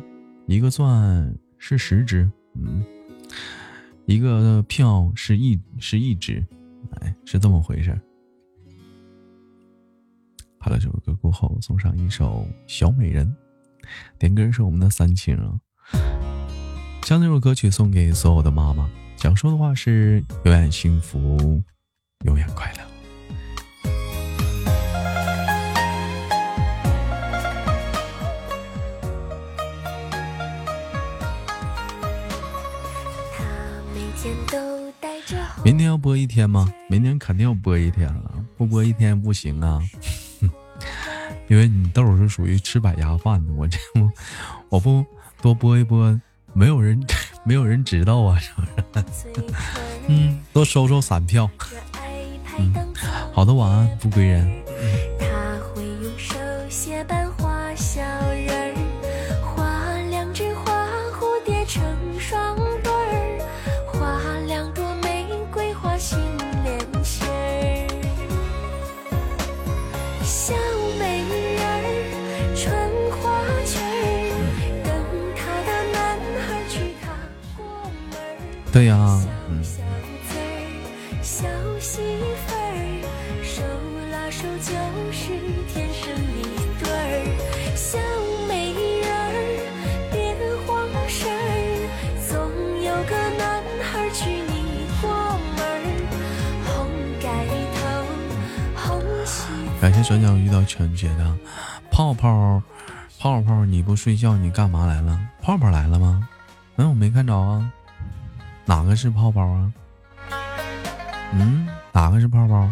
一个钻是十值，嗯，一个票是一是一值，哎，是这么回事。好了，这首歌过后，送上一首《小美人》。点歌是我们的三情啊，将这首歌曲送给所有的妈妈，想说的话是永远幸福，永远快乐。明天要播一天吗？明天肯定要播一天了，不播一天不行啊。因为你豆是属于吃百家饭的，我这我 我不多播一播，没有人 没有人知道啊，是不是？嗯，多收收散票。嗯，好的，晚安，不归人。对呀，嗯。感谢转角遇到全姐的泡泡，泡泡，你不睡觉你干嘛来了？泡泡来了吗？嗯，我没看着啊。哪个是泡泡啊？嗯，哪个是泡泡？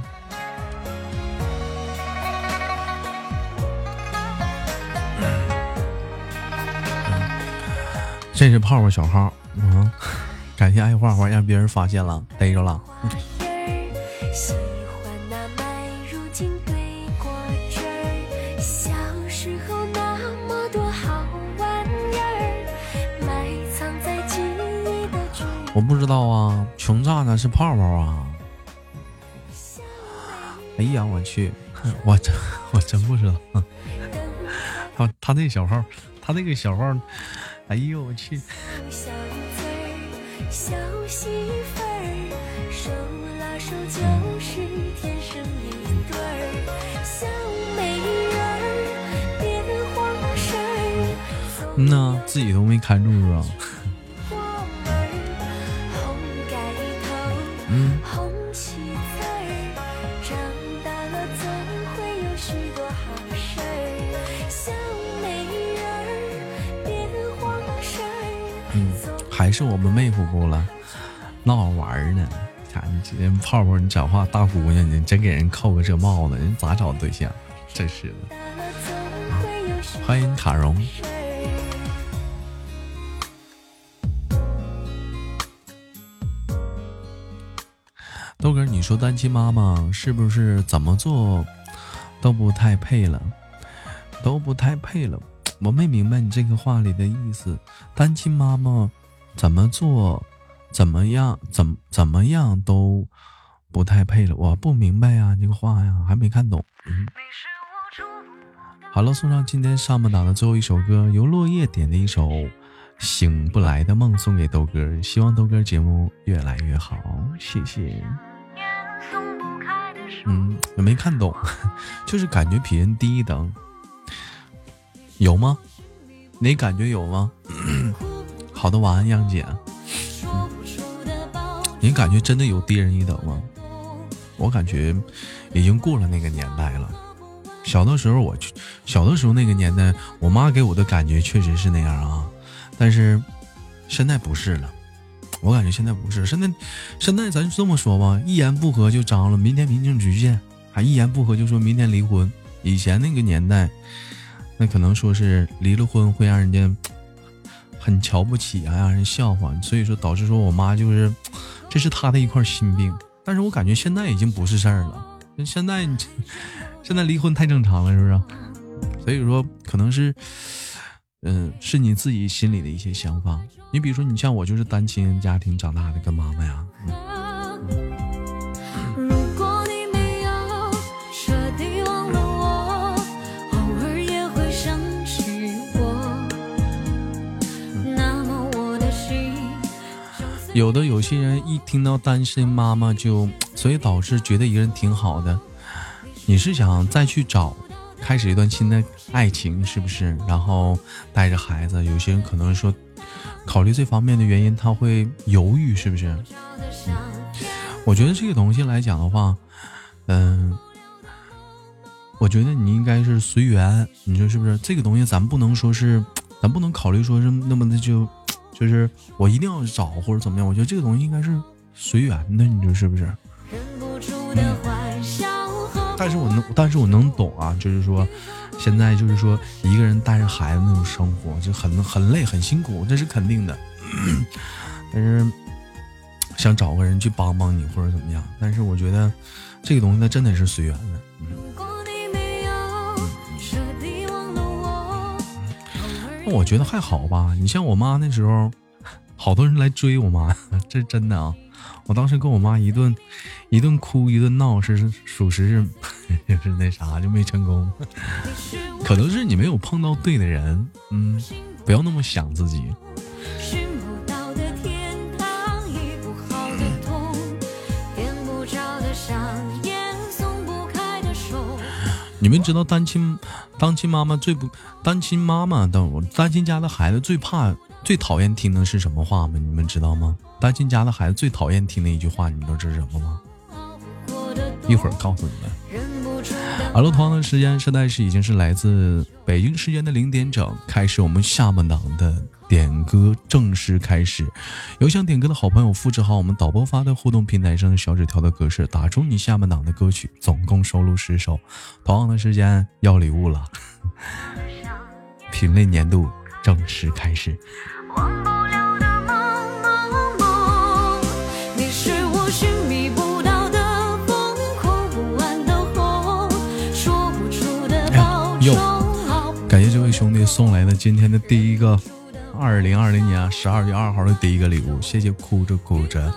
这是泡泡小号。嗯，感谢爱画画，让别人发现了，逮着了。我不知道啊，穷炸呢是泡泡啊！哎呀，我去，我真 我真不知道。他他那小号，他那个小号，哎呦我去！嗯呐，自己都没看住是吧？嗯，还是我们妹夫不了，闹着玩呢。看你今天泡泡，你讲话大姑娘，你真给人扣个这帽子，人咋找对象？真是的。欢迎卡荣。豆哥，你说单亲妈妈是不是怎么做都不太配了，都不太配了？我没明白你这个话里的意思。单亲妈妈怎么做，怎么样，怎怎么样都不太配了。我不明白呀，这个话呀，还没看懂。嗯。好了，送上今天上半档的最后一首歌，由落叶点的一首《醒不来的梦》送给豆哥，希望豆哥节目越来越好，谢谢。嗯，没看懂，就是感觉比人低一等，有吗？你感觉有吗？好的，晚安，杨姐。你感觉真的有低人一等吗？我感觉已经过了那个年代了。小的时候，我小的时候那个年代，我妈给我的感觉确实是那样啊，但是现在不是了，我感觉现在不是。现在现在咱这么说吧，一言不合就张罗明天民政局见，还一言不合就说明天离婚。以前那个年代，那可能说是离了婚会让人家很瞧不起啊，让人笑话，所以说导致说我妈就是这是她的一块心病。但是我感觉现在已经不是事儿了，现在。现在离婚太正常了，是不是？所以说，可能是，嗯，是你自己心里的一些想法。你比如说，你像我就是单亲家庭长大的，跟妈妈呀。有的有些人一听到单身妈妈就，所以导致觉得一个人挺好的。你是想再去找，开始一段新的爱情，是不是？然后带着孩子，有些人可能说，考虑这方面的原因，他会犹豫，是不是？我觉得这个东西来讲的话，嗯，我觉得你应该是随缘，你说是不是？这个东西咱不能说是，咱不能考虑说是那么的就，就是我一定要找或者怎么样？我觉得这个东西应该是随缘的，你说是不是？但是我能，但是我能懂啊，就是说，现在就是说，一个人带着孩子那种生活就很很累很辛苦，这是肯定的。但是想找个人去帮帮你或者怎么样，但是我觉得这个东西它真的是随缘的。那我觉得还好吧，你像我妈那时候，好多人来追我妈，这真的啊。我当时跟我妈一顿一顿哭一顿闹，是属实是 也是那啥，就没成功。可能是你没有碰到对的人，嗯，不要那么想自己。你们知道单亲单亲妈妈最不单亲妈妈的单亲家的孩子最怕最讨厌听的是什么话吗？你们知道吗？单亲家的孩子最讨厌听的一句话，你们都知道是什么吗？一会儿告诉你们。哈喽，同样的时间，现在是已经是来自北京时间的零点整，开始我们下半档的点歌正式开始。有想点歌的好朋友，复制好我们导播发的互动平台上的小纸条的格式，打出你下半档的歌曲，总共收录十首。同样的时间要礼物了，品类年度正式开始。兄弟送来的今天的第一个二零二零年十二月二号的第一个礼物，谢谢哭着哭着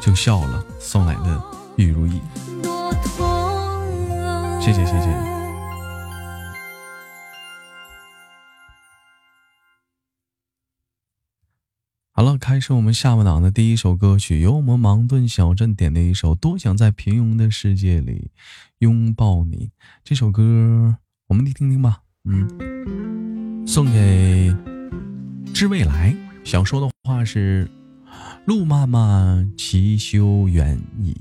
就笑了送来的玉如意，谢谢谢谢。好了，开始我们下半档的第一首歌曲，由我们芒顿小镇点的一首《多想在平庸的世界里拥抱你》这首歌。我们听听吧，嗯，送给知未来。想说的话是：路漫漫其修远矣，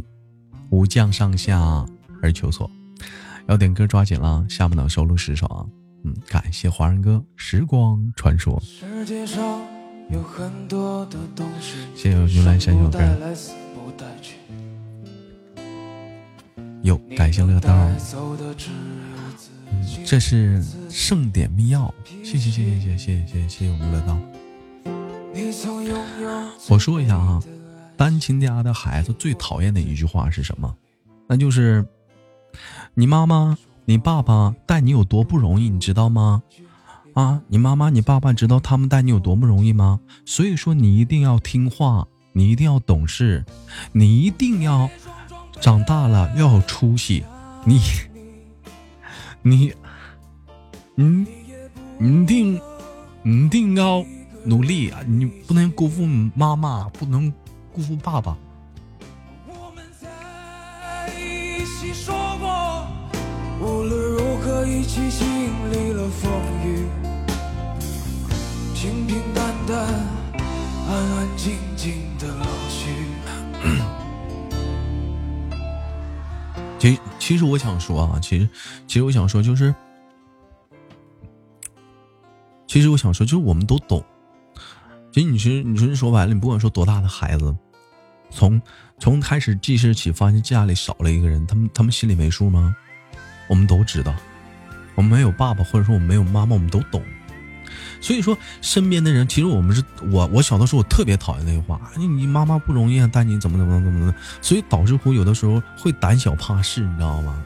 吾将上下而求索。要点歌抓紧了，下半档收录十首啊。嗯，感谢华人哥《时光传说》。谢谢云来山小哥。哟，感谢乐道。这是盛典密钥，谢谢谢谢谢谢谢谢谢谢我们乐道。我说一下啊，单亲家的孩子最讨厌的一句话是什么？那就是你妈妈、你爸爸带你有多不容易，你知道吗？啊，你妈妈、你爸爸知道他们带你有多不容易吗？所以说你一定要听话，你一定要懂事，你一定要长大了要有出息，你你你你定你定要努力啊！你不能辜负妈妈，不能辜负爸爸。平平淡淡，安安静静其其实我想说啊，其实其实我想说就是，其实我想说就是我们都懂。其实你是你说说白了，你不管说多大的孩子，从从开始记事起，发现家里少了一个人，他们他们心里没数吗？我们都知道，我们没有爸爸，或者说我们没有妈妈，我们都懂。所以说，身边的人，其实我们是我，我小的时候我特别讨厌那句话，你你妈妈不容易啊，但你怎么怎么怎么怎么，所以导致乎有的时候会胆小怕事，你知道吗？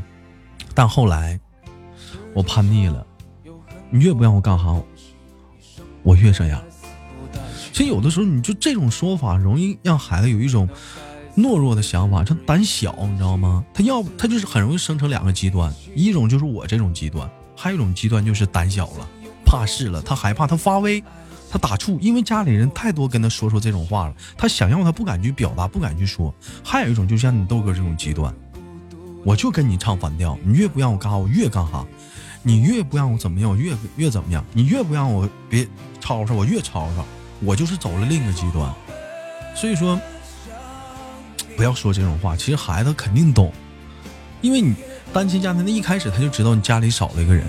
但后来我叛逆了，你越不让我干哈，我越这样。其实有的时候，你就这种说法，容易让孩子有一种。懦弱的想法，他胆小，你知道吗？他要他就是很容易生成两个极端，一种就是我这种极端，还有一种极端就是胆小了，怕事了，他害怕，他发威，他打怵，因为家里人太多跟他说说这种话了，他想要他不敢去表达，不敢去说。还有一种就像你豆哥这种极端，我就跟你唱反调，你越不让我干哈，我越干哈；你越不让我怎么样，我越越怎么样；你越不让我别吵吵，我越吵吵。我就是走了另一个极端，所以说。不要说这种话，其实孩子肯定懂，因为你单亲家庭，那一开始他就知道你家里少了一个人，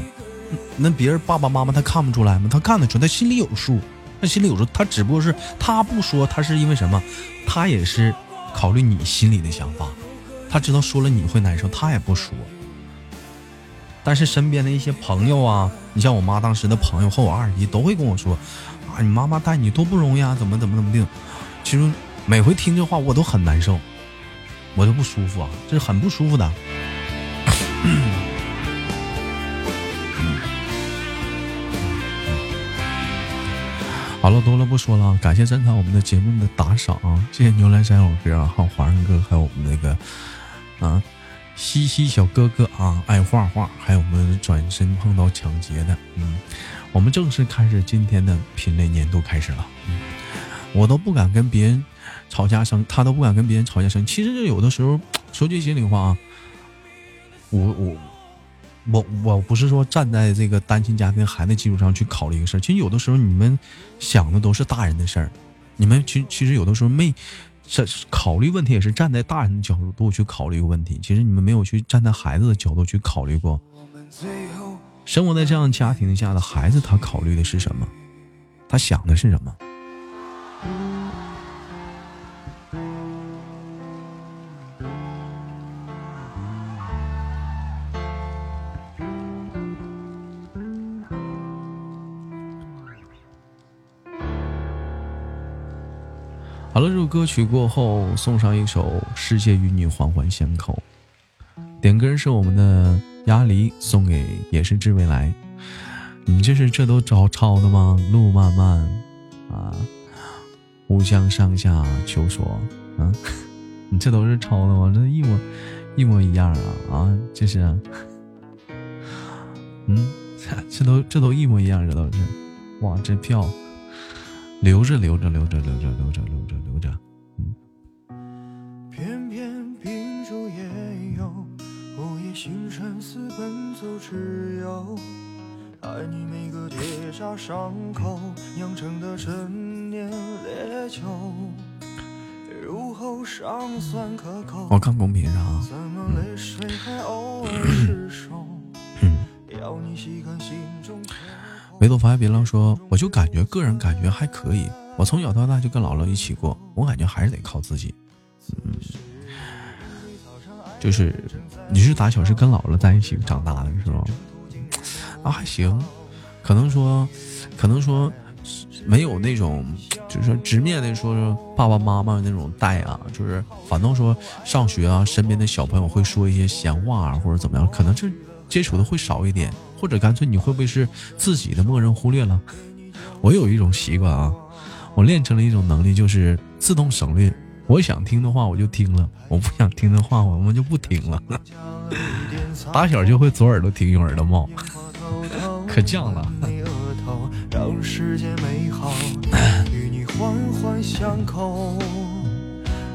那别人爸爸妈妈他看不出来吗？他看得出，他心里有数，他心里有数，他只不过是他不说，他是因为什么？他也是考虑你心里的想法，他知道说了你会难受，他也不说。但是身边的一些朋友啊，你像我妈当时的朋友和我二姨都会跟我说，啊，你妈妈带你多不容易啊，怎么怎么怎么定。其实每回听这话我都很难受。我就不舒服啊，这是很不舒服的。好了，多了不说了，感谢珍藏我们的节目的打赏啊，谢谢牛栏山老哥，还有华人哥，还有我们那个啊西西小哥哥啊，爱画画，还有我们转身碰到抢劫的，嗯，我们正式开始今天的品类年度开始了，嗯，我都不敢跟别人。吵架声，他都不敢跟别人吵架声。其实这有的时候说句心里话啊，我我我我不是说站在这个单亲家庭孩子基础上去考虑一个事儿。其实有的时候你们想的都是大人的事儿，你们其其实有的时候没是考虑问题也是站在大人的角度去考虑一个问题。其实你们没有去站在孩子的角度去考虑过，生活在这样家庭下的孩子，他考虑的是什么？他想的是什么？歌曲过后，送上一首《世界与你环环相扣》。点歌是我们的鸭梨，送给也是致未来。你这是这都找抄的吗？路漫漫啊，吾将上下求索。嗯，你这都是抄的吗？这一模一模一样啊啊！这是，嗯，这都这都一模一样，这都是。哇，这票。留着，留着，留着，留着，留着，留着，留着。嗯。偏偏秉烛夜游，午夜星辰似奔走之友。爱你每个结痂伤口酿成的陈年烈酒，入喉尚算可口。我看公屏上。怎么泪水还偶尔失守？要你细看心中。唯独发别浪说，我就感觉个人感觉还可以。我从小到大就跟姥姥一起过，我感觉还是得靠自己。嗯，就是你是打小是跟姥姥在一起长大的，是吗？啊，还行。可能说，可能说没有那种，就是说直面的说爸爸妈妈那种带啊，就是反倒说上学啊，身边的小朋友会说一些闲话啊，或者怎么样，可能这接触的会少一点，或者干脆你会不会是自己的默认忽略了？我有一种习惯啊，我练成了一种能力，就是自动省略。我想听的话我就听了，我不想听的话我们就不听了。打小就会左耳朵听右耳朵冒，可犟了。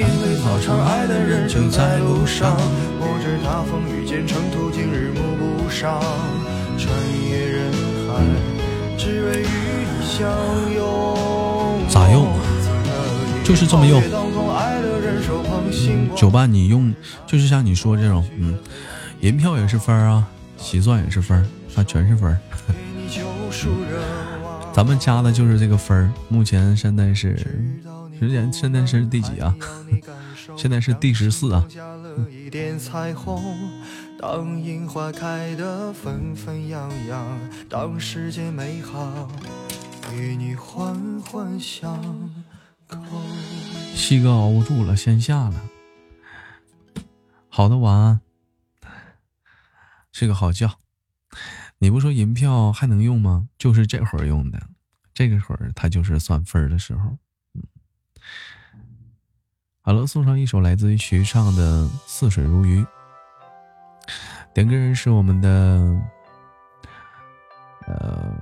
因为早长，爱的人正在路上。我知他风雨兼程，途经日暮不赏。穿越人海，只为与你相拥。咋用啊？就是这么用。嗯，酒吧你用，就是像你说这种，嗯，银票也是分啊，喜钻也是分，它全是分。咱们加的就是这个分儿，目前现在是。时间现在是第几啊？现在是第十四啊。当樱花开得纷纷扬扬，当世界美好与你缓缓。像西哥熬不住了，先下了。好的，晚安。睡个好觉。你不说银票还能用吗？就是这会儿用的，这个会儿它就是算分的时候。嗯好了，送上一首来自于徐尚的《似水如鱼》。点歌人是我们的呃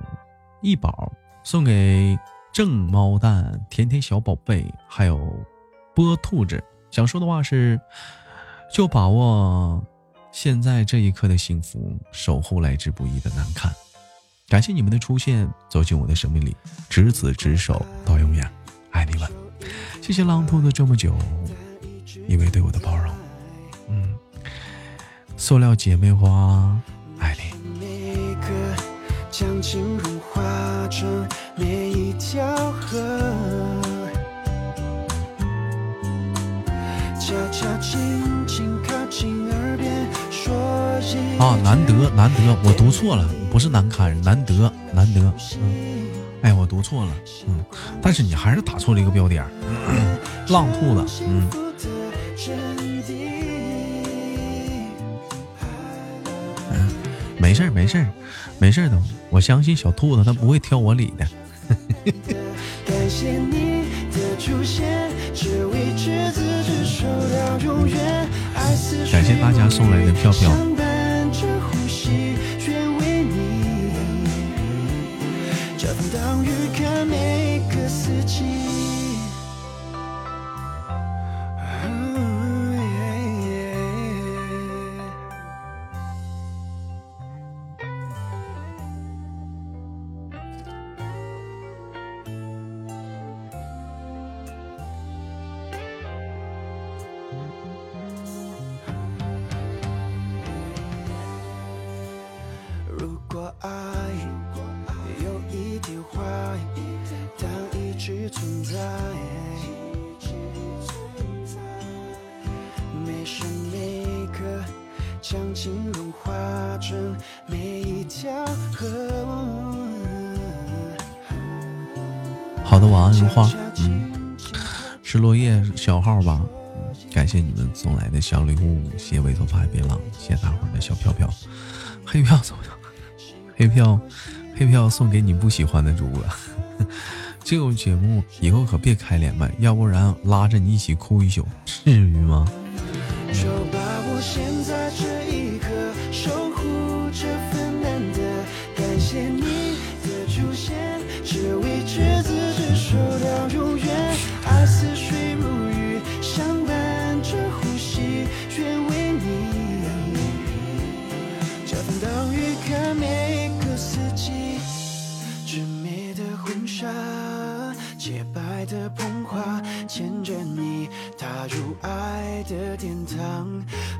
易宝，送给正猫蛋、甜甜小宝贝，还有波兔子。想说的话是：就把握现在这一刻的幸福，守候来之不易的难看。感谢你们的出现，走进我的生命里，执子之手到永远，爱你们。谢谢浪兔子这么久，因为对我的包容。嗯，塑料姐妹花，爱你。啊，难得难得，我读错了，不是难堪，难得难得。嗯。哎，我读错了，嗯，但是你还是打错了一个标点，浪兔子，嗯，嗯，没事儿，没事儿，没事儿的，我相信小兔子它不会挑我理的。感谢大家送来的票票。当雨看每送来的小礼物，谢谢猥琐发别浪，谢谢大伙的小票票，黑票怎么？黑票，黑票送给你不喜欢的主播。这种节目以后可别开连麦，要不然拉着你一起哭一宿，至于吗？牵着你踏入爱的殿堂，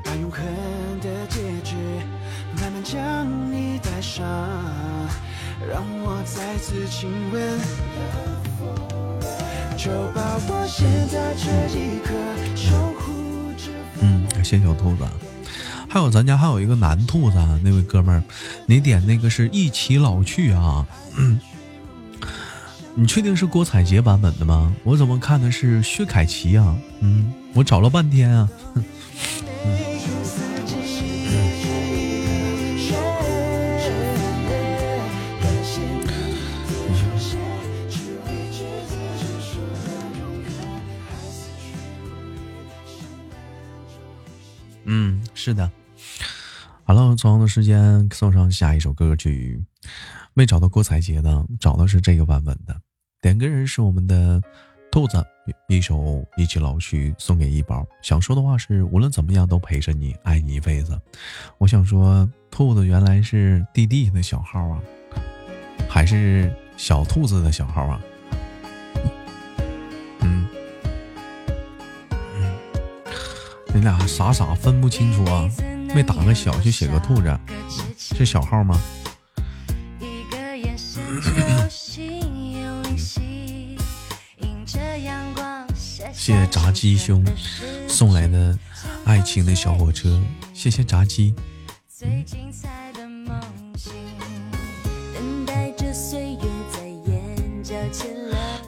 把永恒的戒指慢慢将你戴上，让我再次亲吻。就把我现在这一刻守护着。嗯，感谢小兔子。还有咱家还有一个男兔子，那位哥们儿，你点那个是一起老去啊，你确定是郭采洁版本的吗？我怎么看的是薛凯琪啊？嗯，我找了半天啊。嗯，是的。好了，同样的时间送上下一首歌曲，没找到郭采洁的，找的是这个版本的。点歌人是我们的兔子，一首《一起老去》送给一宝。想说的话是：无论怎么样都陪着你，爱你一辈子。我想说，兔子原来是弟弟的小号啊，还是小兔子的小号啊？嗯嗯，你俩傻傻分不清楚啊？没打个小就写个兔子，是小号吗？谢谢炸鸡兄送来的爱情的小火车，谢谢炸鸡。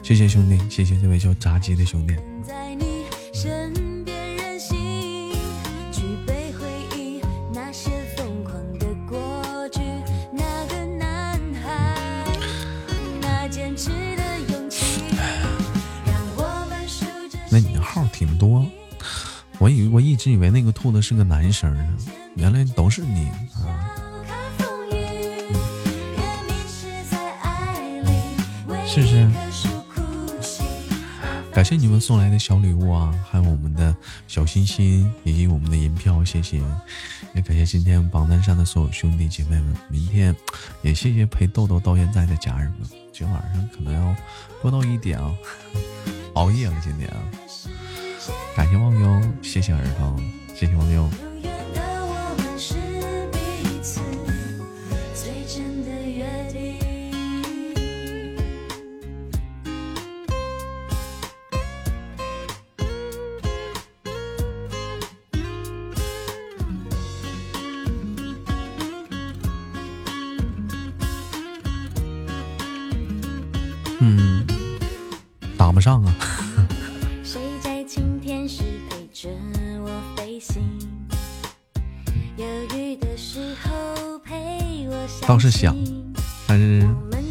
谢谢兄弟，谢谢这位叫炸鸡的兄弟。直以为那个兔子是个男生呢，原来都是你啊！是不是？感谢你们送来的小礼物啊，还有我们的小心心以及我们的银票，谢谢！也感谢今天榜单上的所有兄弟姐妹们，明天也谢谢陪豆豆到现在的家人们，今晚上可能要播到一点啊，熬夜了今天啊。感谢忘忧，谢谢耳朵，谢谢忘忧。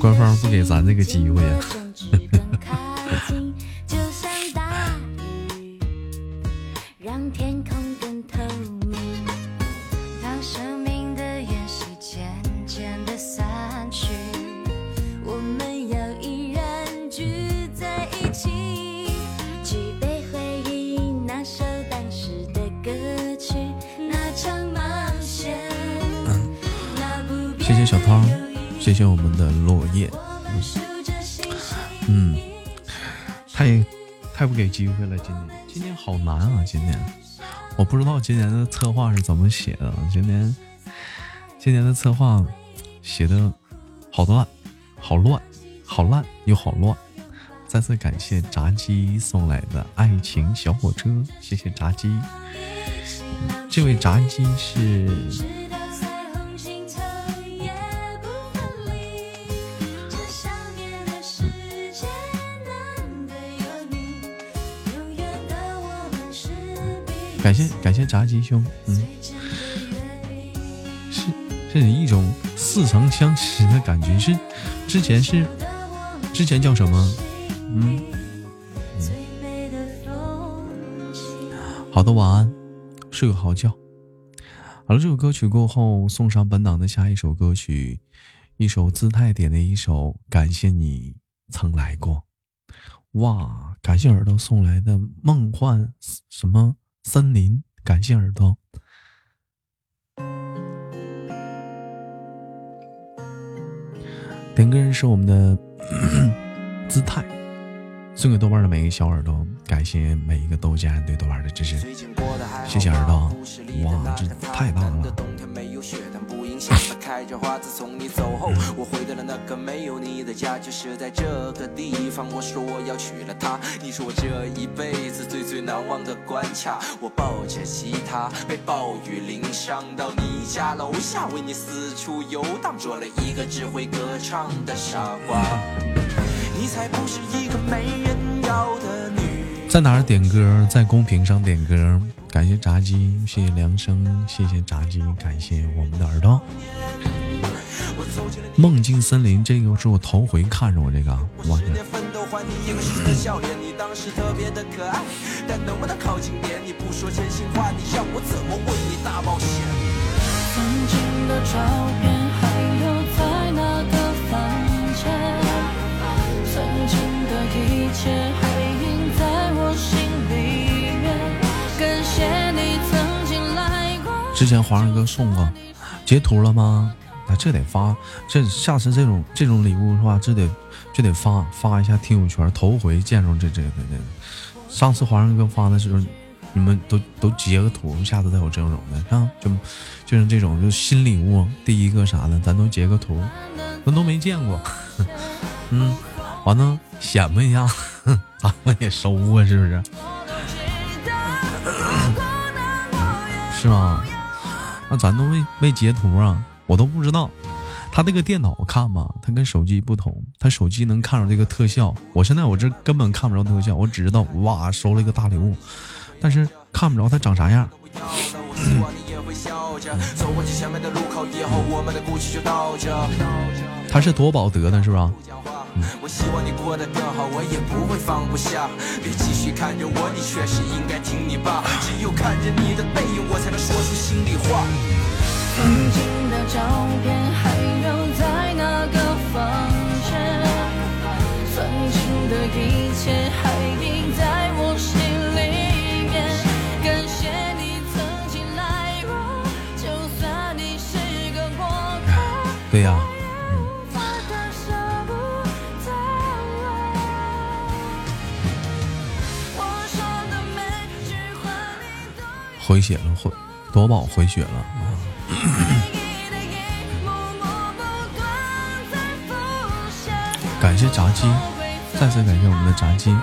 官方不给咱这个机会呀。机会了，今年今年好难啊！今年我不知道今年的策划是怎么写的。今年今年的策划写的好乱，好乱，好烂又好乱。再次感谢炸鸡送来的爱情小火车，谢谢炸鸡。这位炸鸡是。感谢感谢炸鸡兄，嗯，是是一种似曾相识的感觉，是之前是之前叫什么？嗯，好的，晚安，睡个好觉。好了，这首歌曲过后，送上本档的下一首歌曲，一首姿态点的一首，感谢你曾来过。哇，感谢耳朵送来的梦幻什么？森林，感谢耳朵。点歌人是我们的 姿态，送给豆瓣的每一个小耳朵，感谢每一个豆家人对豆瓣的支持，谢谢耳朵。哇，这太棒了！开着花。自从你走后，我回到了那个没有你的家，就是在这个地方。我说我要娶了她，你是我这一辈子最最难忘的关卡。我抱着吉他，被暴雨淋伤，到你家楼下为你四处游荡，做了一个只会歌唱的傻瓜。你才不是一个没人要的女。在哪儿点歌？在公屏上点歌。感谢炸鸡，谢谢梁生，谢谢炸鸡，感谢我们的耳朵。梦境森林，这个是我头回看着我这个，我去。之前皇上哥送过，截图了吗？那这得发，这下次这种这种礼物的话，这得就得发发一下听友圈。头回见着这这个这个，上次皇上哥发的时候，你们都都截个图，下次再有这种的，啊，就就是这种就新礼物，第一个啥的，咱都截个图，咱都没见过。嗯，完了显摆一下，咱们也收啊，是不是？是吗？那咱都没没截图啊，我都不知道。他那个电脑看吧，他跟手机不同，他手机能看着这个特效。我现在我这根本看不着特效，我只知道哇收了一个大礼物，但是看不着他长啥样。他是夺宝得的是吧？我希望你过得更好，我也不会放不下。别继续看着我，你确实应该听你爸。只有看着你的背影，我才能说出心里话。曾经的照片还留在那个房间，曾经的一切还印在我心里面。感谢你曾经来过，就算你是个过客。对呀。回血了，回夺宝回血了。感谢炸鸡，再次感谢我们的炸鸡。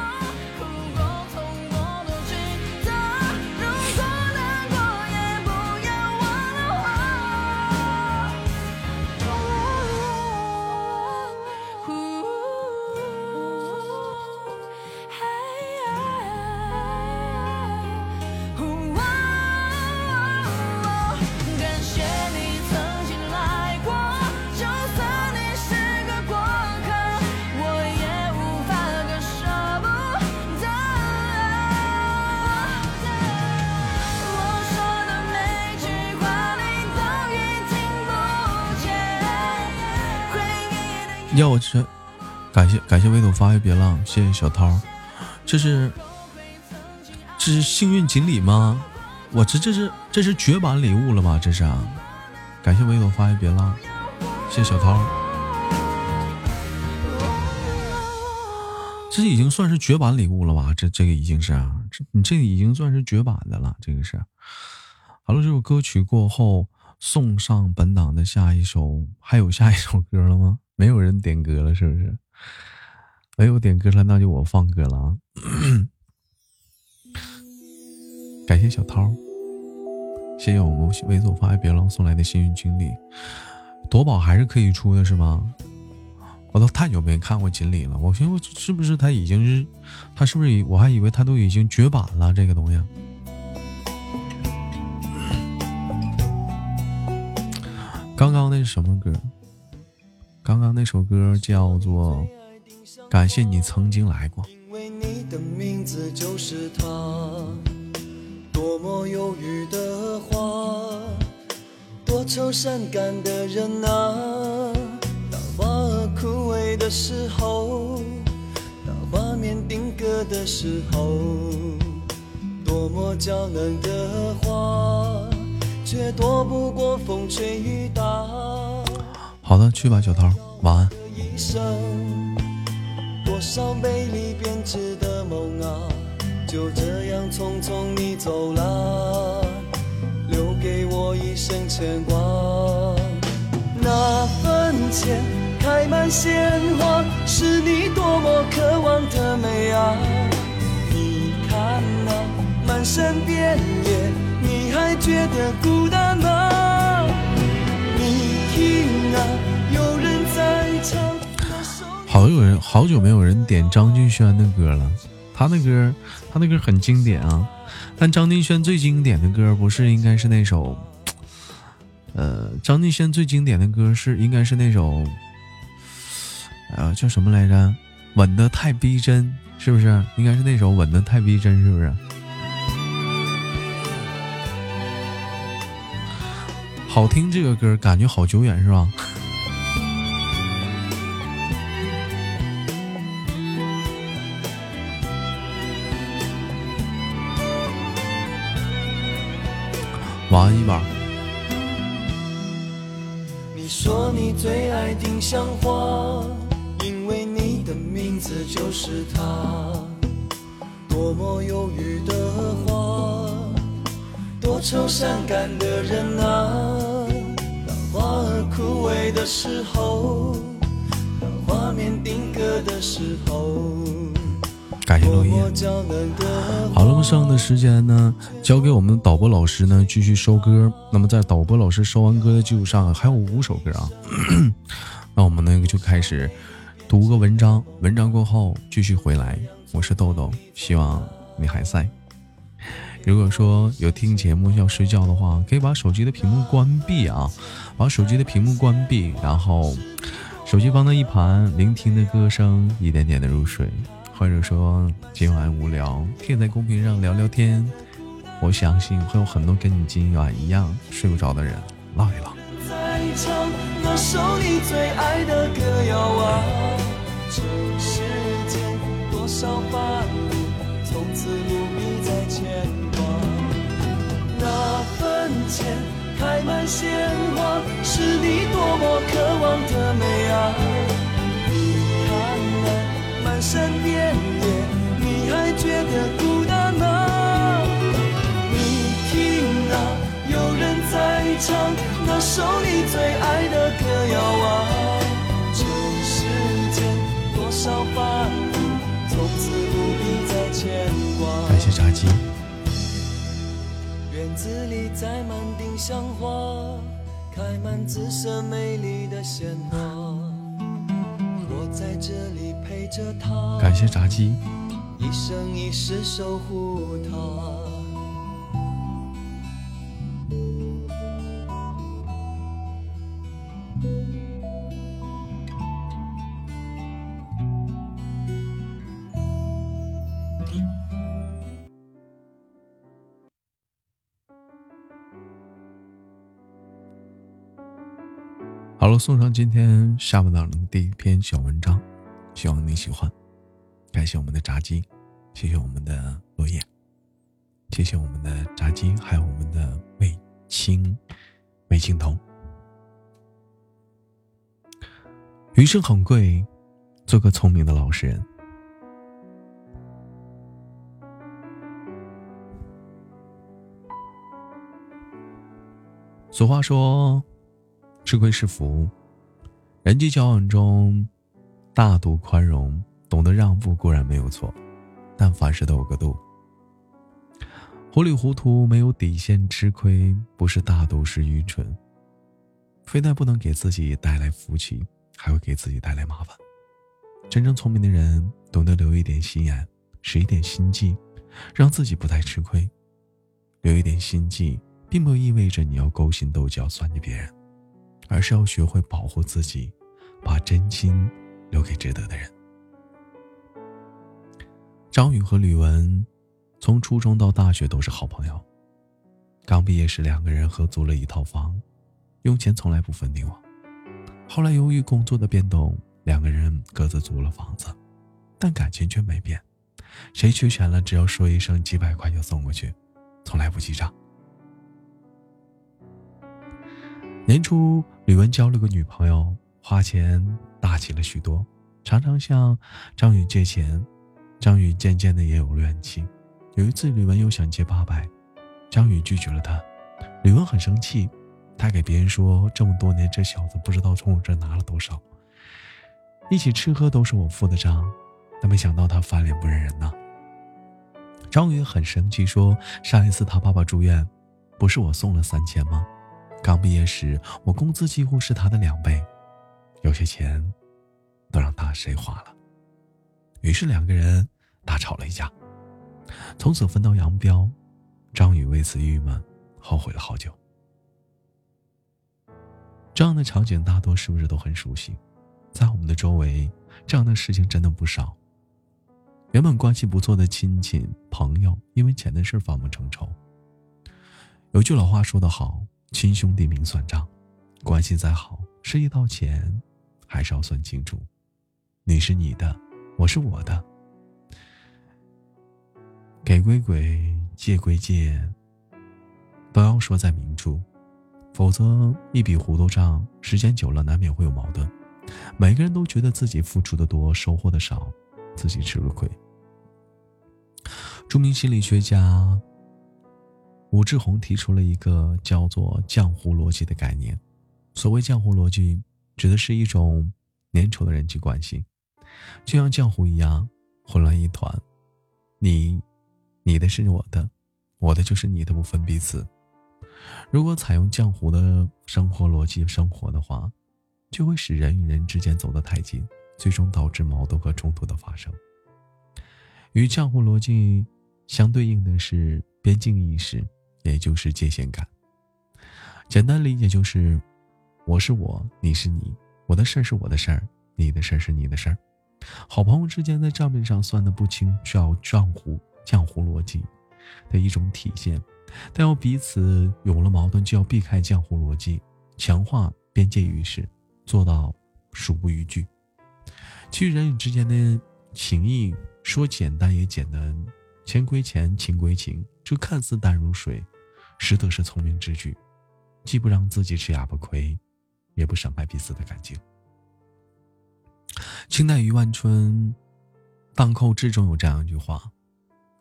要我吃，感谢感谢围堵发育别浪，谢谢小涛，这是这是幸运锦鲤吗？我这这是这是绝版礼物了吗？这是啊，感谢围堵发育别浪，谢谢小涛，这已经算是绝版礼物了吧？这这个已经是啊，这你这已经算是绝版的了，这个是。好了，这首歌曲过后，送上本档的下一首，还有下一首歌了吗？没有人点歌了，是不是？没有点歌了，那就我放歌了啊！感谢小涛，谢谢我们猥琐发育别浪送来的幸运锦鲤，夺宝还是可以出的，是吗？我都太久没看过锦鲤了，我寻思是不是他已经是，他是不是？我还以为他都已经绝版了这个东西。刚刚那是什么歌？刚刚那首歌叫做《感谢你曾经来过》。因为你的名字就是他，多么忧郁的话，多愁善感的人啊。当花儿枯萎的时候，当画面定格的时候，多么娇嫩的花，却躲不过风吹雨打。好的，去吧，小涛，晚安。多少美丽编织的梦啊，就这样匆匆你走了，留给我一生牵挂。前开满鲜花，是你多么渴望的美啊！你看那满山遍野，你还觉得孤单吗？有人在唱。好有人，好久没有人点张敬轩的歌了。他那歌，他那歌很经典啊。但张敬轩最经典的歌不是应该是那首，呃，张敬轩最经典的歌是应该是那首，呃，叫什么来着？吻得太逼真，是不是？应该是那首吻得太逼真，是不是？好听这个歌，感觉好久远，是吧？晚安，一把。你说你最爱丁香花，因为你的名字就是它。多么忧郁的花，多愁善感的人啊。当花儿枯萎的时候，当画面定格的时候。感谢落叶。好了，我们上的时间呢，交给我们导播老师呢，继续收歌。那么在导播老师收完歌的基础上，还有五首歌啊。那我们那个就开始读个文章，文章过后继续回来。我是豆豆，希望你还在。如果说有听节目要睡觉的话，可以把手机的屏幕关闭啊，把手机的屏幕关闭，然后手机放在一旁，聆听的歌声，一点点的入睡。或者说今晚无聊，可以在公屏上聊聊天。我相信会有很多跟你今晚一样睡不着的人唠一唠。那前开满鲜花，是你多么渴望的美啊！看啊漫山遍野，你还觉得孤单吗？你听啊，有人在唱那首你最爱的歌谣啊。这世间多少院子里栽满丁香花，开满紫色美丽的鲜花。我在这里陪着他，感谢炸鸡，一生一世守护他。好了，送上今天下半档的第一篇小文章，希望你喜欢。感谢我们的炸鸡，谢谢我们的落叶，谢谢我们的炸鸡，还有我们的魏青、魏青桐。余生很贵，做个聪明的老实人。俗话说。吃亏是福，人际交往中，大度宽容，懂得让步固然没有错，但凡事都有个度。糊里糊涂没有底线吃亏，不是大度是愚蠢。非但不能给自己带来福气，还会给自己带来麻烦。真正聪明的人懂得留一点心眼，使一点心计，让自己不再吃亏。留一点心计，并不意味着你要勾心斗角算计别人。而是要学会保护自己，把真心留给值得的人。张宇和吕文从初中到大学都是好朋友。刚毕业时，两个人合租了一套房，用钱从来不分你我。后来由于工作的变动，两个人各自租了房子，但感情却没变。谁缺钱了，只要说一声，几百块就送过去，从来不记账。年初，吕文交了个女朋友，花钱大气了许多，常常向张宇借钱。张宇渐渐的也有怨气。有一次，吕文又想借八百，张宇拒绝了他。吕文很生气，他给别人说，这么多年这小子不知道从我这拿了多少。一起吃喝都是我付的账，但没想到他翻脸不认人呐。张宇很生气，说上一次他爸爸住院，不是我送了三千吗？刚毕业时我工资几乎是他的两倍，有些钱都让他谁花了。于是两个人大吵了一架，从此分道扬镳。张宇为此郁闷，后悔了好久。这样的场景大多是不是都很熟悉？在我们的周围，这样的事情真的不少。原本关系不错的亲戚朋友，因为钱的事反目成仇。有句老话说得好：“亲兄弟明算账。”关系再好，是一道钱，还是要算清楚。你是你的，我是我的。给归给，借归借，都要说在明处。否则，一笔糊涂账，时间久了难免会有矛盾。每个人都觉得自己付出的多，收获的少，自己吃了亏。著名心理学家武志红提出了一个叫做“浆糊逻辑”的概念。所谓浆糊逻辑，指的是一种粘稠的人际关系，就像浆糊一样混乱一团。你，你的是我的，我的就是你的，不分彼此。如果采用浆糊的生活逻辑生活的话，就会使人与人之间走得太近，最终导致矛盾和冲突的发生。与浆糊逻辑相对应的是边境意识，也就是界限感。简单理解就是：我是我，你是你，我的事儿是我的事儿，你的事儿是你的事儿。好朋友之间在账面上算得不清，叫账户浆糊逻辑的一种体现。但要彼此有了矛盾，就要避开浆糊逻辑，强化边界意识，做到属不逾矩。其实人与之间的情谊说简单也简单，钱归钱，情归情，这看似淡如水，实则是聪明之举，既不让自己吃哑巴亏，也不伤害彼此的感情。清代余万春《荡寇志》中有这样一句话：“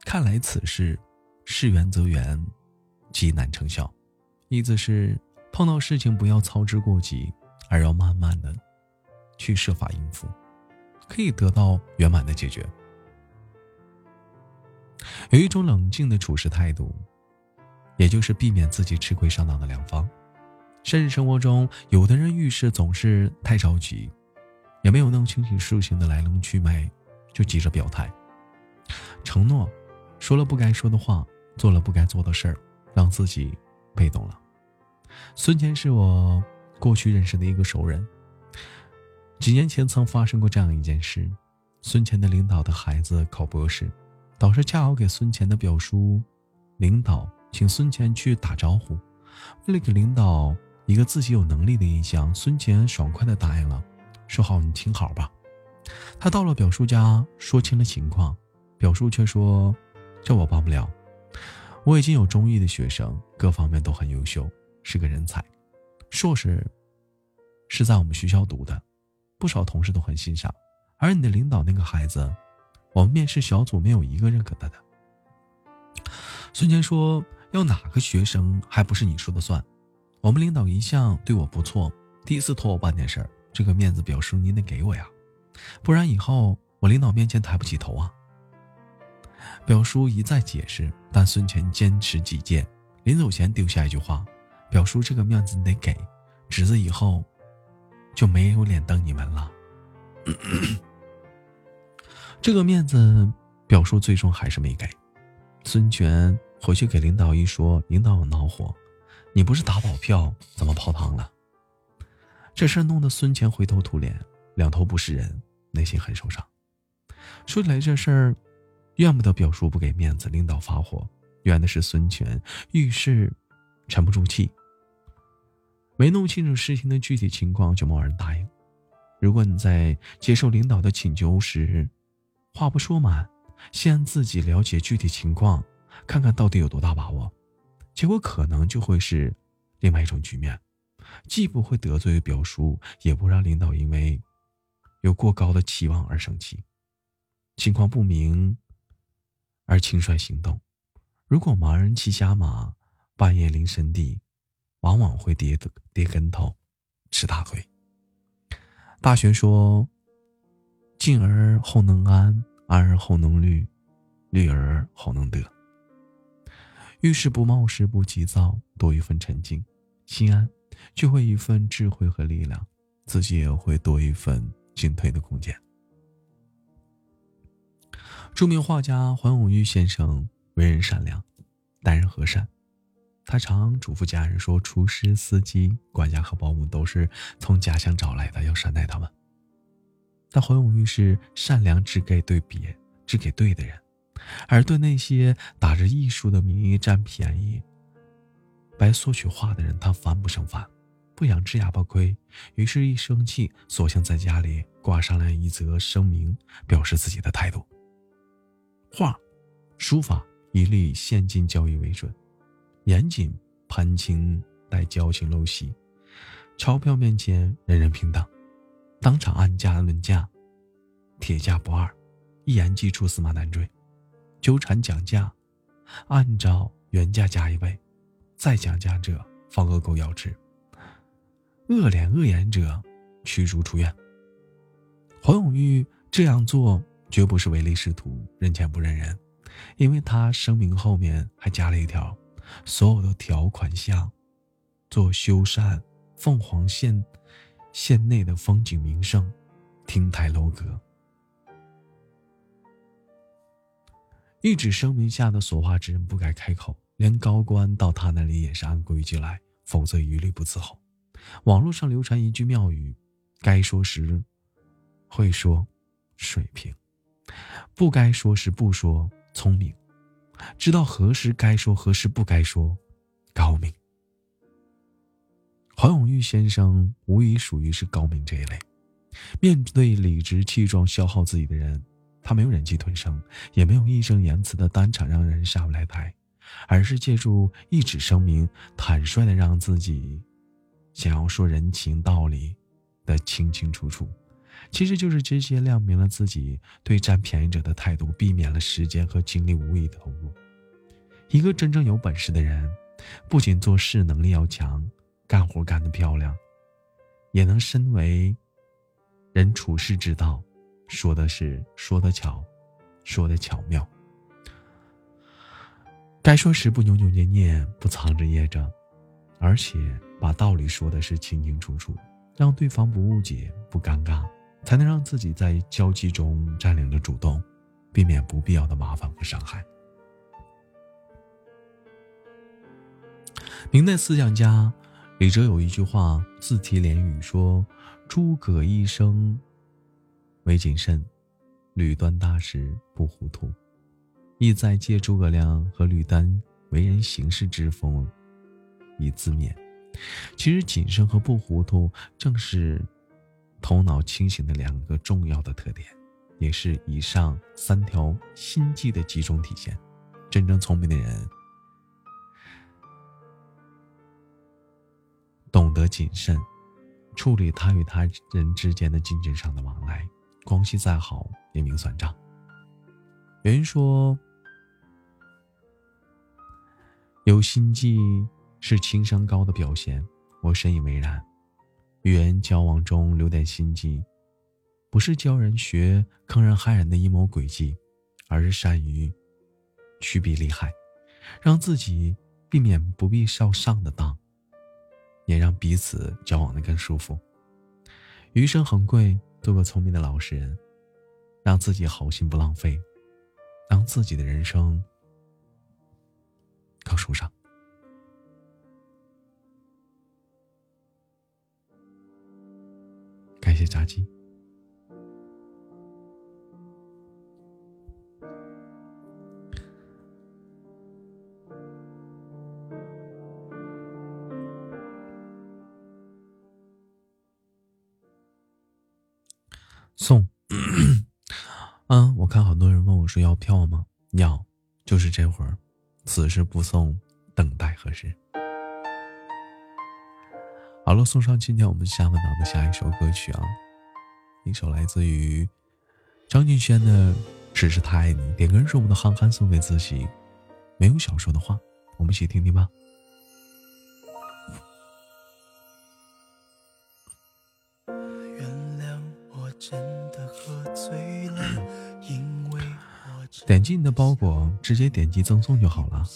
看来此事，事缘则圆。”极难成效，意思是碰到事情不要操之过急，而要慢慢的去设法应付，可以得到圆满的解决。有一种冷静的处事态度，也就是避免自己吃亏上当的良方。现实生活中，有的人遇事总是太着急，也没有弄清楚事情的来龙去脉，就急着表态、承诺，说了不该说的话，做了不该做的事儿。让自己被动了。孙乾是我过去认识的一个熟人。几年前曾发生过这样一件事：孙乾的领导的孩子考博士，导师恰好给孙乾的表叔领导请孙乾去打招呼。为了给领导一个自己有能力的印象，孙乾爽快地答应了，说：“好，你听好吧。”他到了表叔家，说清了情况，表叔却说：“这我帮不了。”我已经有中医的学生，各方面都很优秀，是个人才，硕士是在我们学校读的，不少同事都很欣赏。而你的领导那个孩子，我们面试小组没有一个认可他的。孙坚说：“要哪个学生还不是你说的算？我们领导一向对我不错，第一次托我办点事儿，这个面子表叔您得给我呀，不然以后我领导面前抬不起头啊。”表叔一再解释，但孙权坚持己见，临走前丢下一句话：“表叔，这个面子你得给，侄子以后就没有脸瞪你们了。”这个面子，表叔最终还是没给。孙权回去给领导一说，领导恼火：“你不是打保票，怎么泡汤了？”这事弄得孙权灰头土脸，两头不是人，内心很受伤。说起来这事儿。怨不得表叔不给面子，领导发火，怨的是孙权遇事沉不住气，没弄清楚事情的具体情况就贸然答应。如果你在接受领导的请求时，话不说满，先自己了解具体情况，看看到底有多大把握，结果可能就会是另外一种局面，既不会得罪表叔，也不让领导因为有过高的期望而生气。情况不明。而轻率行动，如果盲人骑瞎马，半夜临深地，往往会跌跌跟头，吃大亏。大学说：“进而后能安，安而后能虑，虑而后能得。”遇事不冒失，不急躁，多一份沉静，心安，就会一份智慧和力量，自己也会多一份进退的空间。著名画家黄永玉先生为人善良，待人和善。他常嘱咐家人说：“厨师、司机、管家和保姆都是从家乡找来的，要善待他们。”但黄永玉是善良，只给对别，只给对的人。而对那些打着艺术的名义占便宜、白索取画的人，他烦不胜烦，不想吃哑巴亏。于是，一生气，索性在家里挂上了一则声明，表示自己的态度：画、书法一律现金交易为准，严谨盘清待交情陋习，钞票面前人人平等，当场按价论价，铁价不二，一言既出，驷马难追。纠缠讲价，按照原价加一倍，再讲价者方恶狗咬之。恶脸恶言者驱逐出院。黄永玉这样做绝不是唯利是图、认钱不认人，因为他声明后面还加了一条：所有的条款项做修缮凤凰县县内的风景名胜、亭台楼阁。一纸声明下的所画之人不该开口，连高官到他那里也是按规矩来，否则一律不伺候。网络上流传一句妙语：该说时会说，水平；不该说时不说，聪明；知道何时该说，何时不该说，高明。黄永玉先生无疑属于是高明这一类，面对理直气壮消耗自己的人。他没有忍气吞声，也没有义正言辞的当场让人下不来台，而是借助一纸声明，坦率的让自己想要说人情道理的清清楚楚。其实就是直接亮明了自己对占便宜者的态度，避免了时间和精力无意的投入。一个真正有本事的人，不仅做事能力要强，干活干得漂亮，也能身为人处事之道。说的是说的巧，说的巧妙。该说时不扭扭捏捏，不藏着掖着，而且把道理说的是清清楚楚，让对方不误解不尴尬，才能让自己在交际中占领了主动，避免不必要的麻烦和伤害。明代思想家李哲有一句话自题联语说：“诸葛一生。”为谨慎，吕端大事不糊涂，意在借诸葛亮和吕丹为人行事之风以自勉。其实，谨慎和不糊涂正是头脑清醒的两个重要的特点，也是以上三条心计的集中体现。真正聪明的人，懂得谨慎，处理他与他人之间的金钱上的往来。关系再好也明算账。有人说，有心计是情商高的表现，我深以为然。与人交往中留点心机，不是教人学坑人害人的阴谋诡计，而是善于趋避利害，让自己避免不必上上的当，也让彼此交往的更舒服。余生很贵。做个聪明的老实人，让自己好心不浪费，让自己的人生更舒畅。感谢炸鸡。看好多人问我说要票吗？要，就是这会儿，此时不送，等待何时？好了，送上今天我们下半场的下一首歌曲啊，一首来自于张敬轩的《只是太爱你》，点歌是我们的憨憨送给自己，没有想说的话，我们一起听听吧。点击你的包裹，直接点击赠送就好了。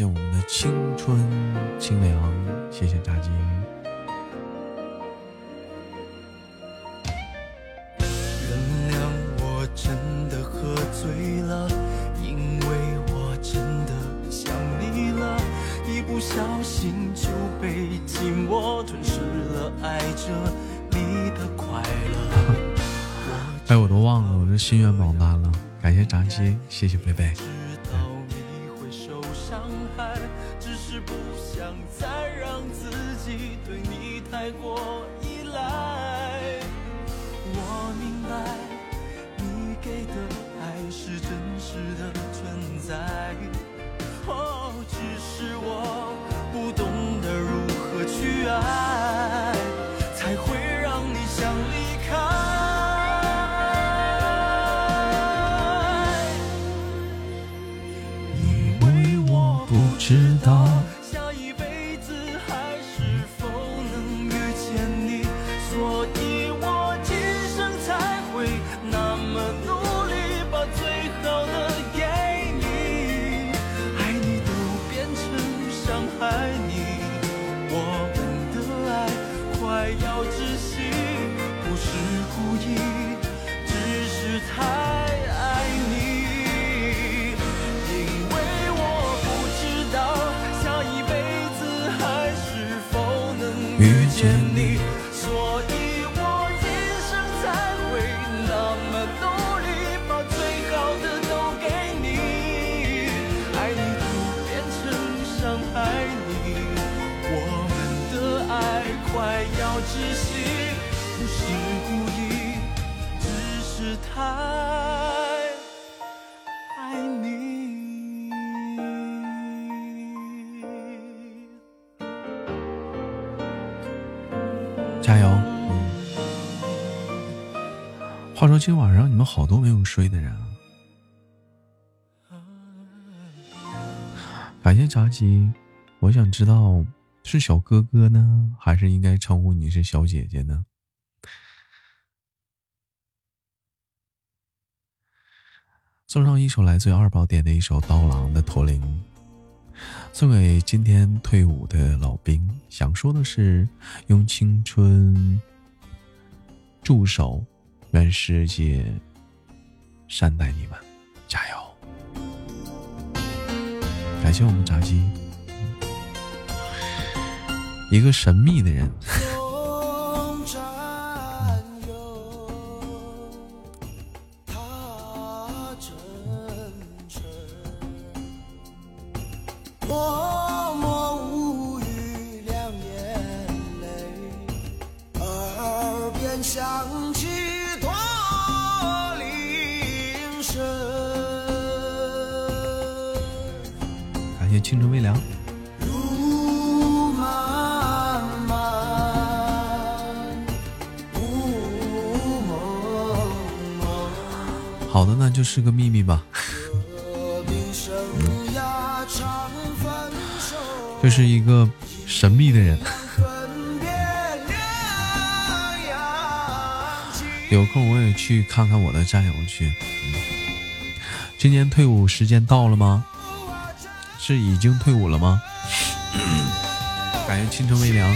谢我们的青春清凉，谢谢炸鸡。原谅我真的喝醉了，因为我真的想你了，一不小心就被寂寞吞噬了，爱着你的快乐。哎，我都忘了我这心愿榜单了，感谢炸鸡，谢谢贝贝。伤害，只是不想再让自己对你太过遇见你，今晚上你们好多没有睡的人啊！感谢炸鸡，我想知道是小哥哥呢，还是应该称呼你是小姐姐呢？送上一首来自二宝点的一首刀郎的《驼铃》，送给今天退伍的老兵。想说的是，用青春驻守，愿世界善待你们，加油！感谢我们炸鸡，一个神秘的人。感谢青春微凉。好的，那就是个秘密吧。和平生涯常分手，这是一个神秘的人，有空我也去看看我的战友去。今年退伍时间到了吗？是已经退伍了吗？感谢青春微凉。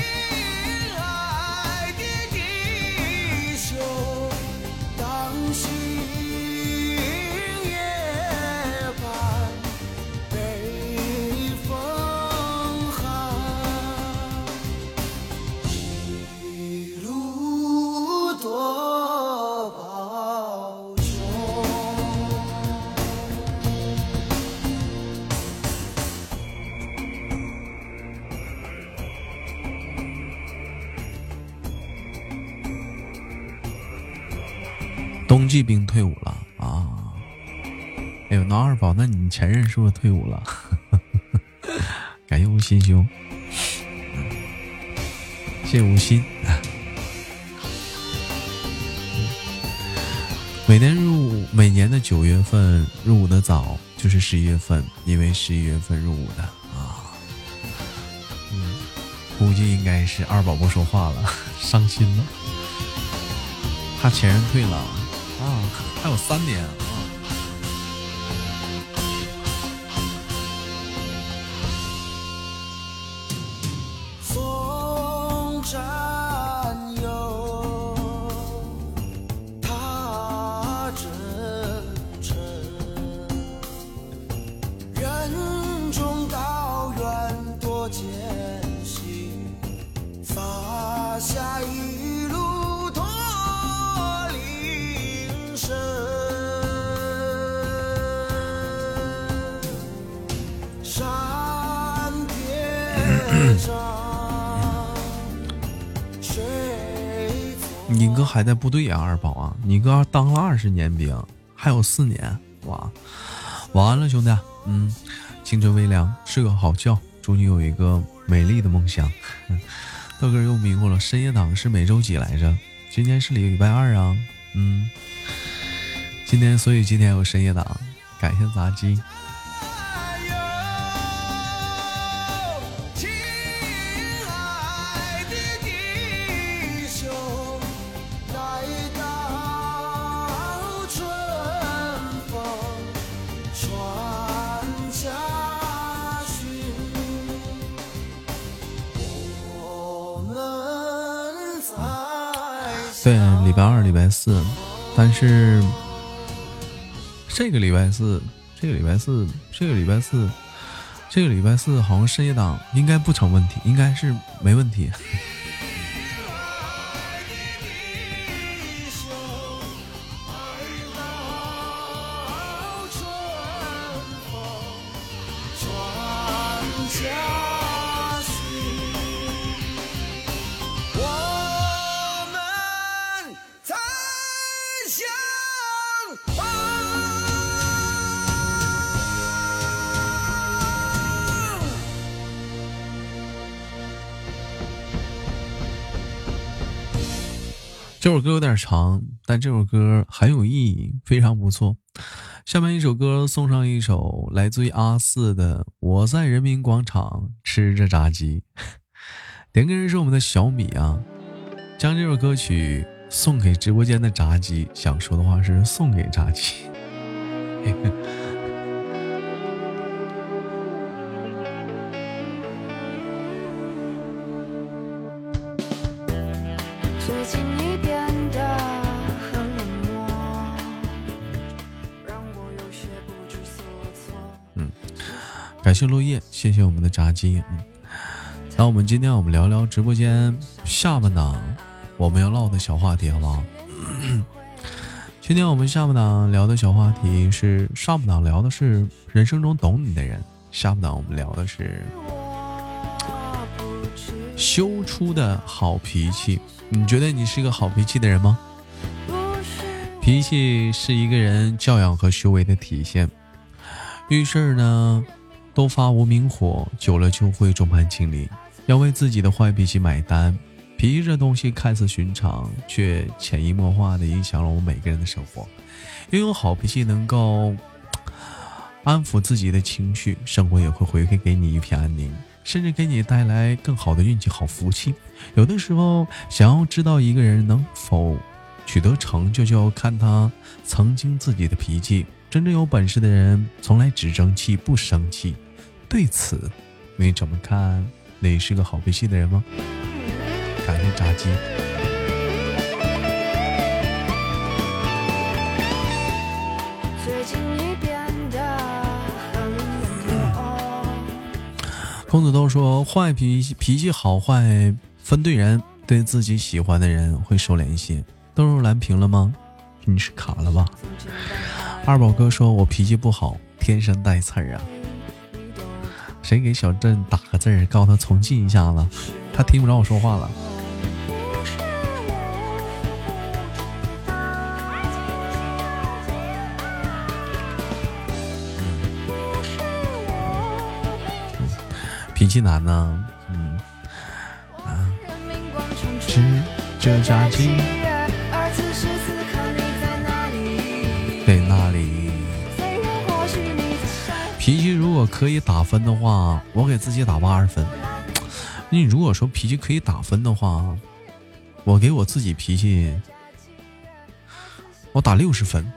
那你前任是不是退伍了？感谢无心兄，谢谢无心。每年入伍，每年的九月份入伍的早，就是十一月份，因为十一月份入伍的啊。嗯，估计应该是二宝不说话了，伤心了，他前任退了。啊，还有三年！你哥还在部队啊，二宝啊！你哥当了二十年兵，还有四年哇！晚安了，兄弟。嗯，青春微凉，睡个好觉，祝你有一个美丽的梦想。豆哥又迷糊了，深夜党是每周几来着？今天是礼拜二啊。嗯，今天所以今天有深夜党，感谢杂技。礼拜四，但是这个礼拜四、这个礼拜四、这个礼拜四、这个礼拜四，好像深夜档应该不成问题，应该是没问题。长，但这首歌很有意义，非常不错。下面一首歌送上一首来自于阿四的《我在人民广场吃着炸鸡》，点歌人是我们的小米啊，将这首歌曲送给直播间的炸鸡，想说的话是送给炸鸡。谢落叶，谢谢我们的炸鸡。嗯，那我们今天我们聊聊直播间下半档我们要唠的小话题，好不好？今天我们下半档聊的小话题是上半档聊的是人生中懂你的人，下半档我们聊的是修出的好脾气。你觉得你是一个好脾气的人吗？脾气是一个人教养和修为的体现。遇事呢？都发无名火，久了就会众叛亲离。要为自己的坏脾气买单。脾气这东西看似寻常，却潜移默化的影响了我们每个人的生活。拥有好脾气，能够安抚自己的情绪，生活也会回馈给你一片安宁，甚至给你带来更好的运气、好福气。有的时候，想要知道一个人能否取得成就，就要看他曾经自己的脾气。真正有本事的人从来只争气不生气。对此，你怎么看？你是个好脾气的人吗？感谢炸鸡。孔子都说，坏脾气脾气好坏分对人，对自己喜欢的人会收敛一些。都入蓝屏了吗？你是卡了吧？二宝哥说，我脾气不好，天生带刺儿啊。谁给小镇打个字儿，告诉他重进一下子，他听不着我说话了。脾气难呢，嗯，啊，吃这炸鸡，果可以打分的话，我给自己打八十分。你如果说脾气可以打分的话，我给我自己脾气，我打六十分。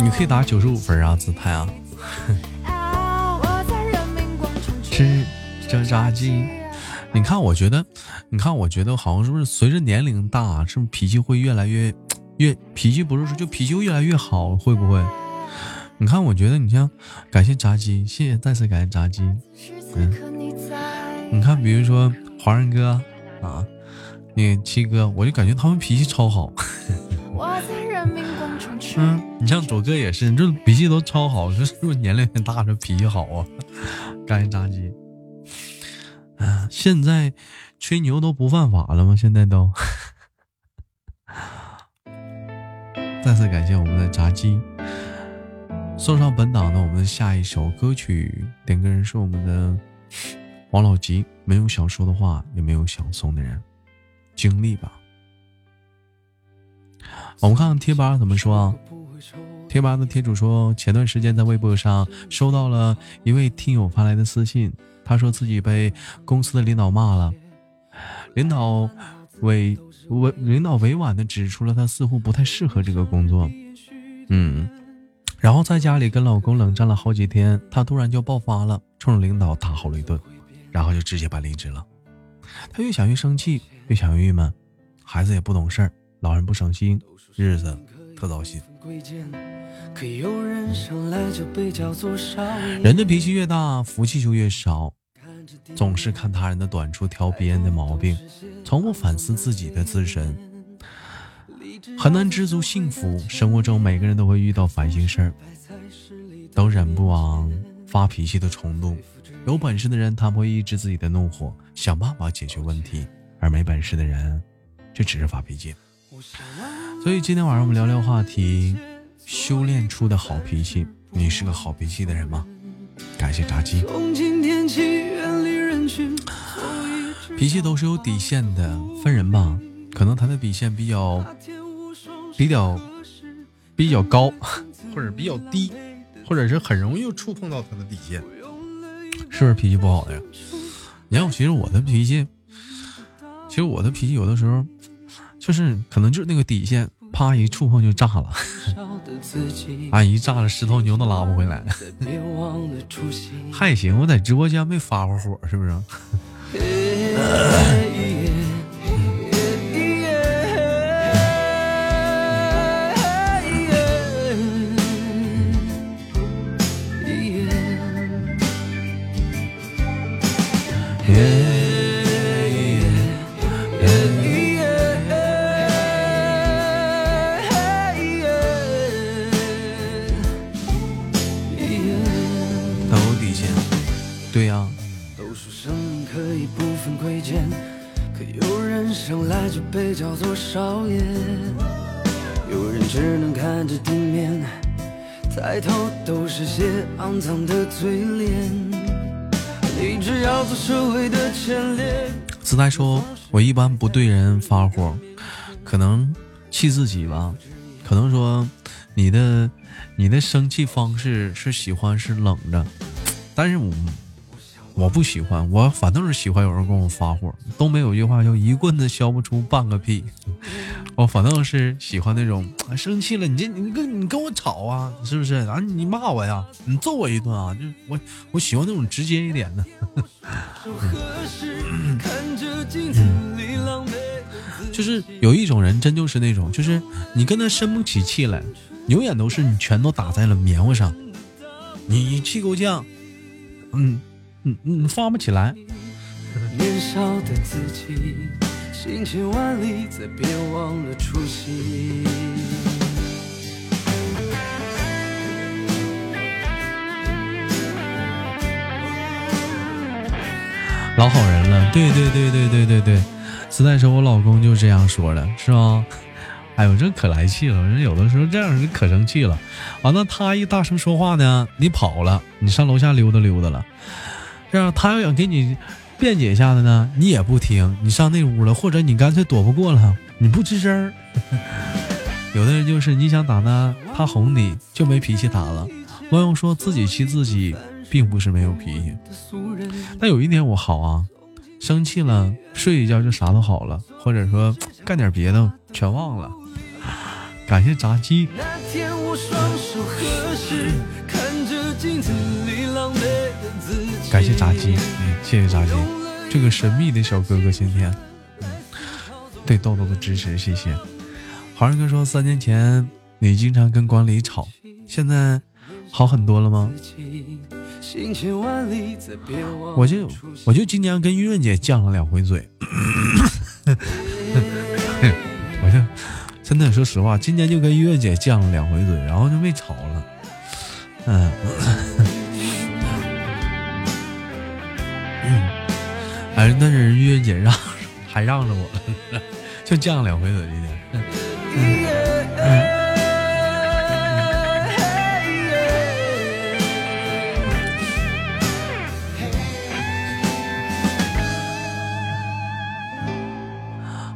你可以打九十五分啊，自拍啊！吃这炸鸡，你看，我觉得，你看，我觉得好像是不是随着年龄大，是不是脾气会越来越越脾气不是说就脾气越来越好，会不会？你看，我觉得你像感谢炸鸡，谢谢再次感谢炸鸡，嗯，你看，比如说华人哥啊，那七哥，我就感觉他们脾气超好。嗯，你像左哥也是，你这脾气都超好，这是不是年龄大这脾气好啊？感谢炸鸡。啊，现在吹牛都不犯法了吗？现在都。再次感谢我们的炸鸡。送上本档的我们的下一首歌曲，点歌人是我们的王老吉。没有想说的话，也没有想送的人，经历吧。我们看看贴吧怎么说啊？贴吧的贴主说，前段时间在微博上收到了一位听友发来的私信，他说自己被公司的领导骂了，领导委委领导委婉的指出了他似乎不太适合这个工作，嗯，然后在家里跟老公冷战了好几天，他突然就爆发了，冲着领导大吼了一顿，然后就直接办离职了。他越想越生气，越想越郁闷，孩子也不懂事儿，老人不省心。日子特糟心。人的脾气越大，福气就越少。总是看他人的短处，挑别人的毛病，从不反思自己的自身，很难知足幸福。生活中每个人都会遇到烦心事儿，都忍不往发脾气的冲动。有本事的人，他会抑制自己的怒火，想办法解决问题；而没本事的人，就只是发脾气。所以今天晚上我们聊聊话题：修炼出的好脾气。你是个好脾气的人吗？感谢炸鸡。脾气都是有底线的，分人吧。可能他的底线比较比较比较高，或者比较低，或者是很容易触碰到他的底线，是不是脾气不好的呀？你看，其实我的脾气，其实我的脾气有的时候。就是可能就是那个底线，啪一触碰就炸了，啊一炸了，十头牛都拉不回来。还行，我在直播间没发过火，是不是？生来就被叫做少爷，有人只能看着地面，抬头都是些肮脏的嘴脸。你只要做社会的前列。子代说：“我一般不对人发火，可能气自己吧，可能说你的你的生气方式是喜欢是冷着，但是我我不喜欢，我反倒是喜欢有人跟我发火。东北有句话叫一棍子削不出半个屁，我反倒是喜欢那种生气了，你这你跟你跟我吵啊，是不是啊？你骂我呀，你揍我一顿啊？就我我喜欢那种直接一点的。就是有一种人，真就是那种，就是你跟他生不起气来，永远都是你全都打在了棉花上，你气够呛，嗯嗯嗯，发不起来。年少的自己，行千万里，再别忘了初心。老好人了，对对对对对对对。实在说，我老公就这样说的，是吧？哎呦，这可来气了！人有的时候这样人可生气了。完了，他一大声说话呢，你跑了，你上楼下溜达溜达了。这样，他要想给你辩解一下子呢，你也不听，你上那屋了，或者你干脆躲不过了，你不吱声儿。有的人就是你想打他，他哄你就没脾气打了。网友说自己气自己，并不是没有脾气。但有一点我好啊。生气了，睡一觉就啥都好了，或者说干点别的全忘了。感谢炸鸡。那天我双手合十，看着镜子感谢炸鸡，嗯，谢谢炸鸡，这个神秘的小哥哥今天，对豆豆的支持，谢谢。华人哥说，三年前你经常跟管理吵，现在好很多了吗？我就我就今年跟玉润姐犟了两回嘴，我就真的说实话，今年就跟玉润姐犟了两回嘴，然后就没吵了。嗯，哎，那是月姐让 还让着我了，就犟两回嘴今天。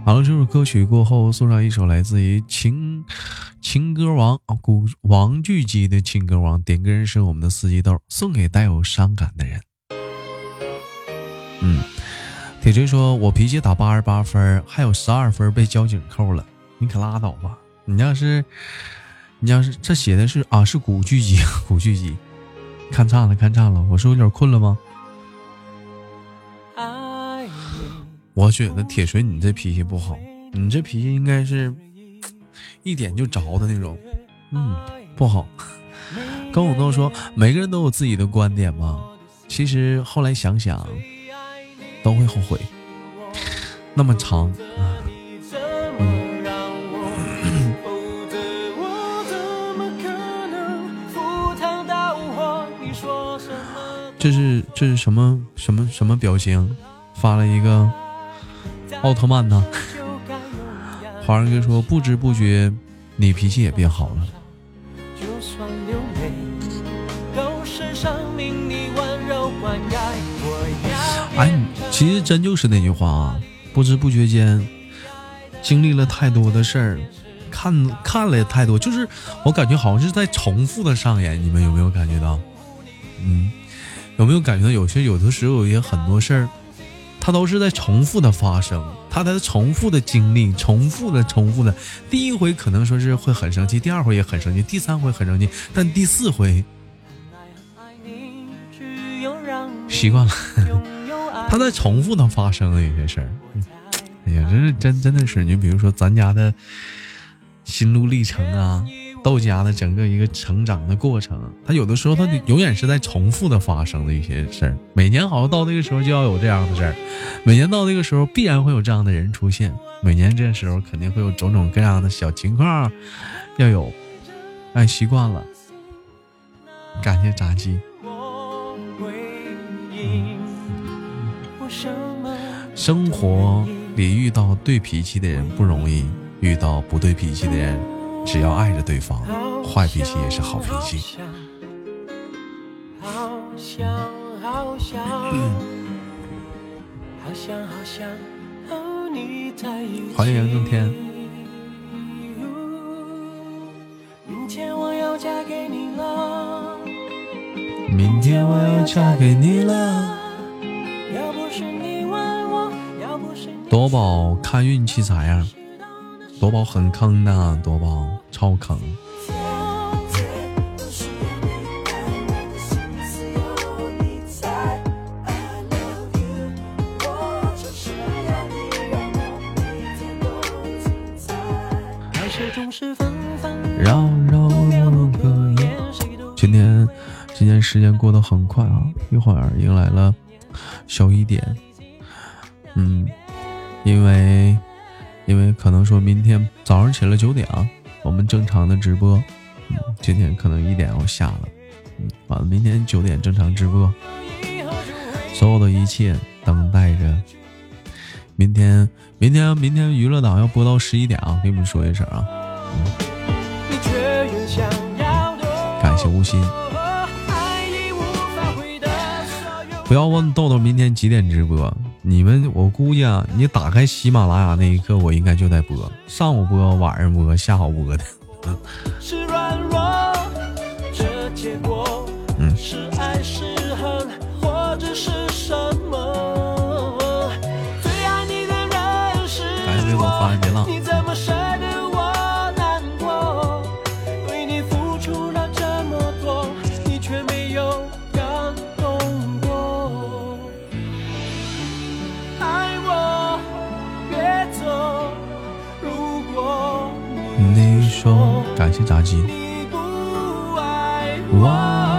好了，这首歌曲过后，送上一首来自于情情歌王，古王巨基的情歌王，点歌人是我们的四季豆，送给带有伤感的人。嗯，铁锤说：“我脾气打八十八分，还有十二分被交警扣了，你可拉倒吧！你要是你要是这写的是啊，是古巨基，古巨基，看差了，看差了，我是有点困了吗？”我觉得铁锤，你这脾气不好，你这脾气应该是一点就着的那种，嗯，不好。跟我都说，每个人都有自己的观点嘛。其实后来想想，都会后悔。那么长，这是这是什么什么什么表情？发了一个。奥特曼呢？华人哥说，不知不觉你脾气也变好了。其实真就是那句话啊，不知不觉间经历了太多的事儿，看看了太多，就是我感觉好像是在重复的上演。你们有没有感觉到？嗯，有没有感觉到有些有的时候有些很多事儿？它都是在重复的发生，它在重复的经历，重复的重复的。第一回可能说是会很生气，第二回也很生气，第三回很生气，但第四回习惯了。它在重复的发生的一些事儿。哎呀，这是真真的是你，比如说咱家的心路历程啊。豆家的整个一个成长的过程，他有的时候他永远是在重复的发生的一些事儿。每年好像到那个时候就要有这样的事儿，每年到那个时候必然会有这样的人出现，每年这时候肯定会有种种各样的小情况要有。哎，习惯了，感谢炸鸡。生活里遇到对脾气的人不容易，遇到不对脾气的人，只要爱着对方，坏脾气也是好脾气。欢迎杨正天。明天我要嫁给你了。明天我要嫁给你了。夺宝看运气咋样？多宝很坑的，多宝超坑。今天今天时间过得很快啊，一会儿迎来了小一点。嗯，因为因为可能说明天早上起了九点啊，我们正常的直播，嗯，今天可能一点要下了，嗯，完了明天九点正常直播，所有的一切等待着。明天明天明天娱乐档要播到十一点啊，给你们说一声啊，你却越想要多感谢无心。不要问豆豆明天几点直播，你们我估计啊，你打开喜马拉雅那一刻，我应该就在播，上午播，晚上播，下午播的。是软弱，这结果感谢炸鸡，你不爱哇，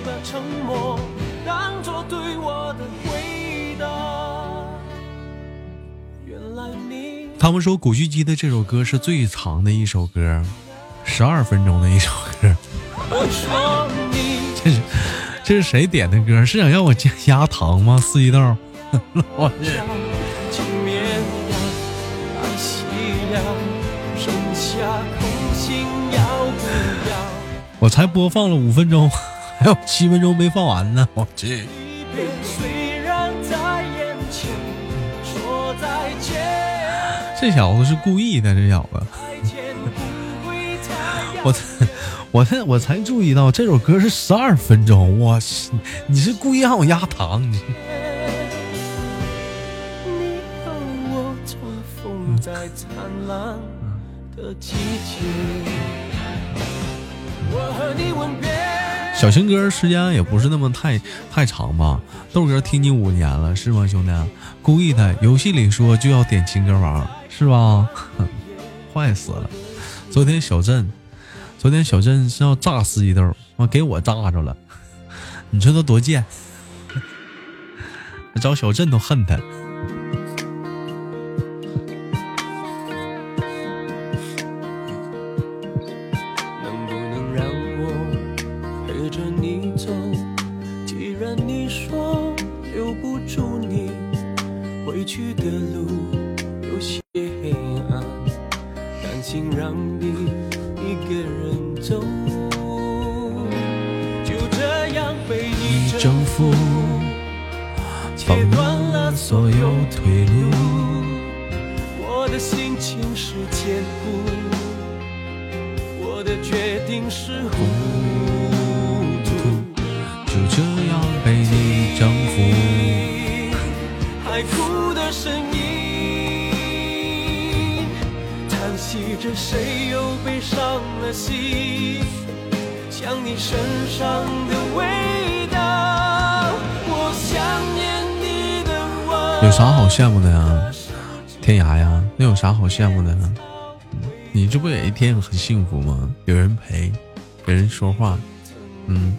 把沉默当作对我的回答。原来你他们说古巨基的这首歌是最长的一首歌，十二分钟的一首歌。我说你这是这是谁点的歌？是想让我加压糖吗？四季豆，我要我才播放了五分钟，还有七分钟没放完呢。我去，离别虽然在眼前，说再见，这小子是故意的，这小子。再见不会太遥我才我才我才注意到这首歌是十二分钟，我去，你是故意让我压糖？你你和我重逢在灿烂的季节。小情歌时间也不是那么太太长吧？豆哥听你五年了，是吗，兄弟？故意的，游戏里说就要点情歌王，是吧？坏死了！昨天小镇，昨天小镇是要炸四季豆，妈给我炸着了，你说他多贱？找小镇都恨他。好羡慕的呢？你这不也一天很幸福吗？有人陪，有人说话，嗯，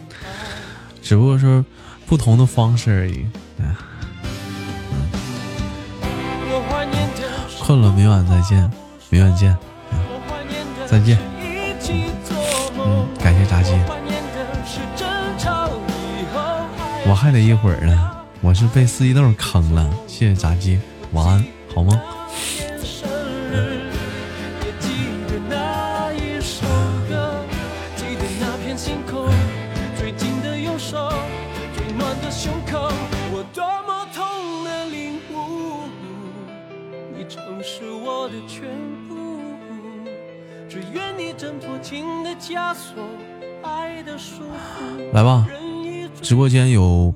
只不过说不同的方式而已。嗯困了，明晚再见，明晚见，再见。嗯，感谢炸鸡。我还得一会儿呢，我是被四季豆坑了。谢谢炸鸡，晚安，好吗？有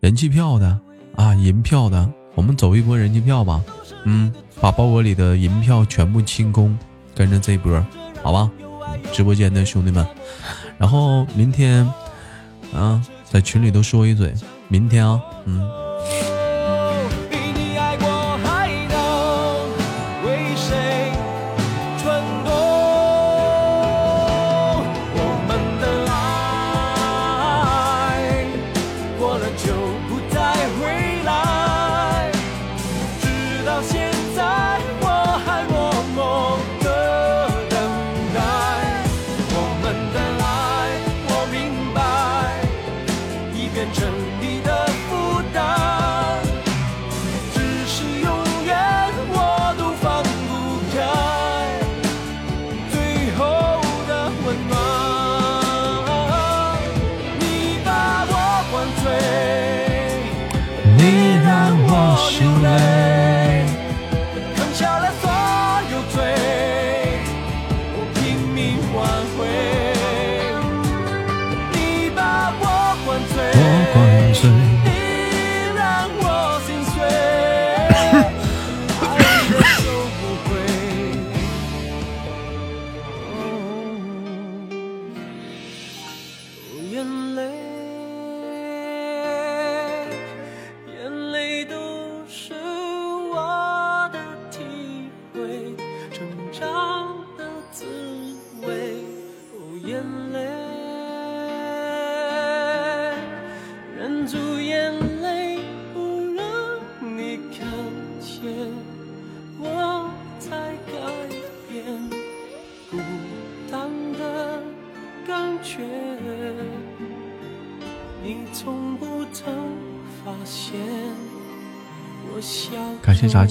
人气票的啊，银票的，我们走一波人气票吧。嗯，把包裹里的银票全部清空，跟着这波，好吧？直播间的兄弟们，然后明天啊，在群里都说一嘴，明天啊，嗯。就不再回来。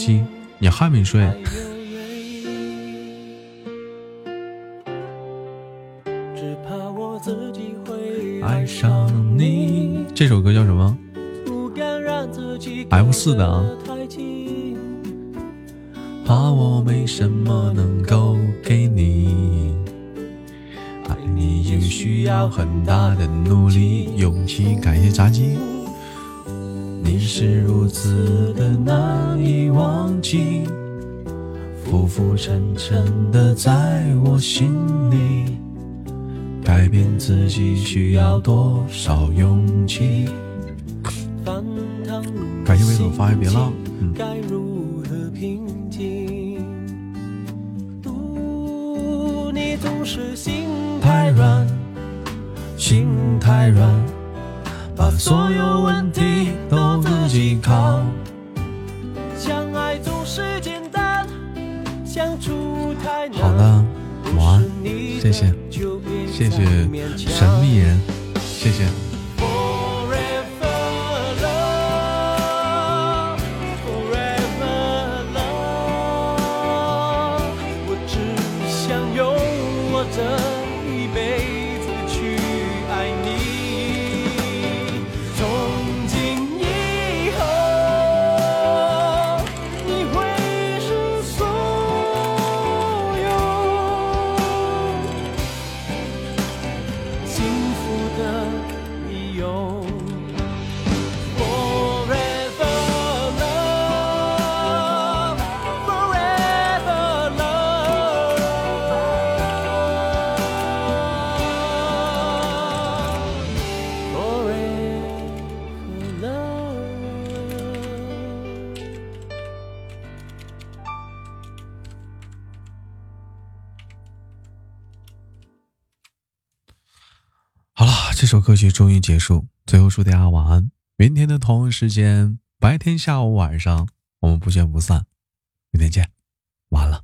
鸡，你还没睡？爱上你，这首歌叫什么？F 四的啊。怕我没什么能够给你，爱你也需要很大的努力、勇气。感谢炸鸡。你是如此的难以忘记，浮浮沉沉的在我心里，改变自己需要多少勇气？感谢魏总发一别浪，嗯。太软，心太软。把所有问题都自己扛。好的，晚安，谢谢，谢谢神秘人，谢谢。歌曲终于结束，最后祝大家晚安。明天的同一时间，白天、下午、晚上，我们不见不散。明天见。晚了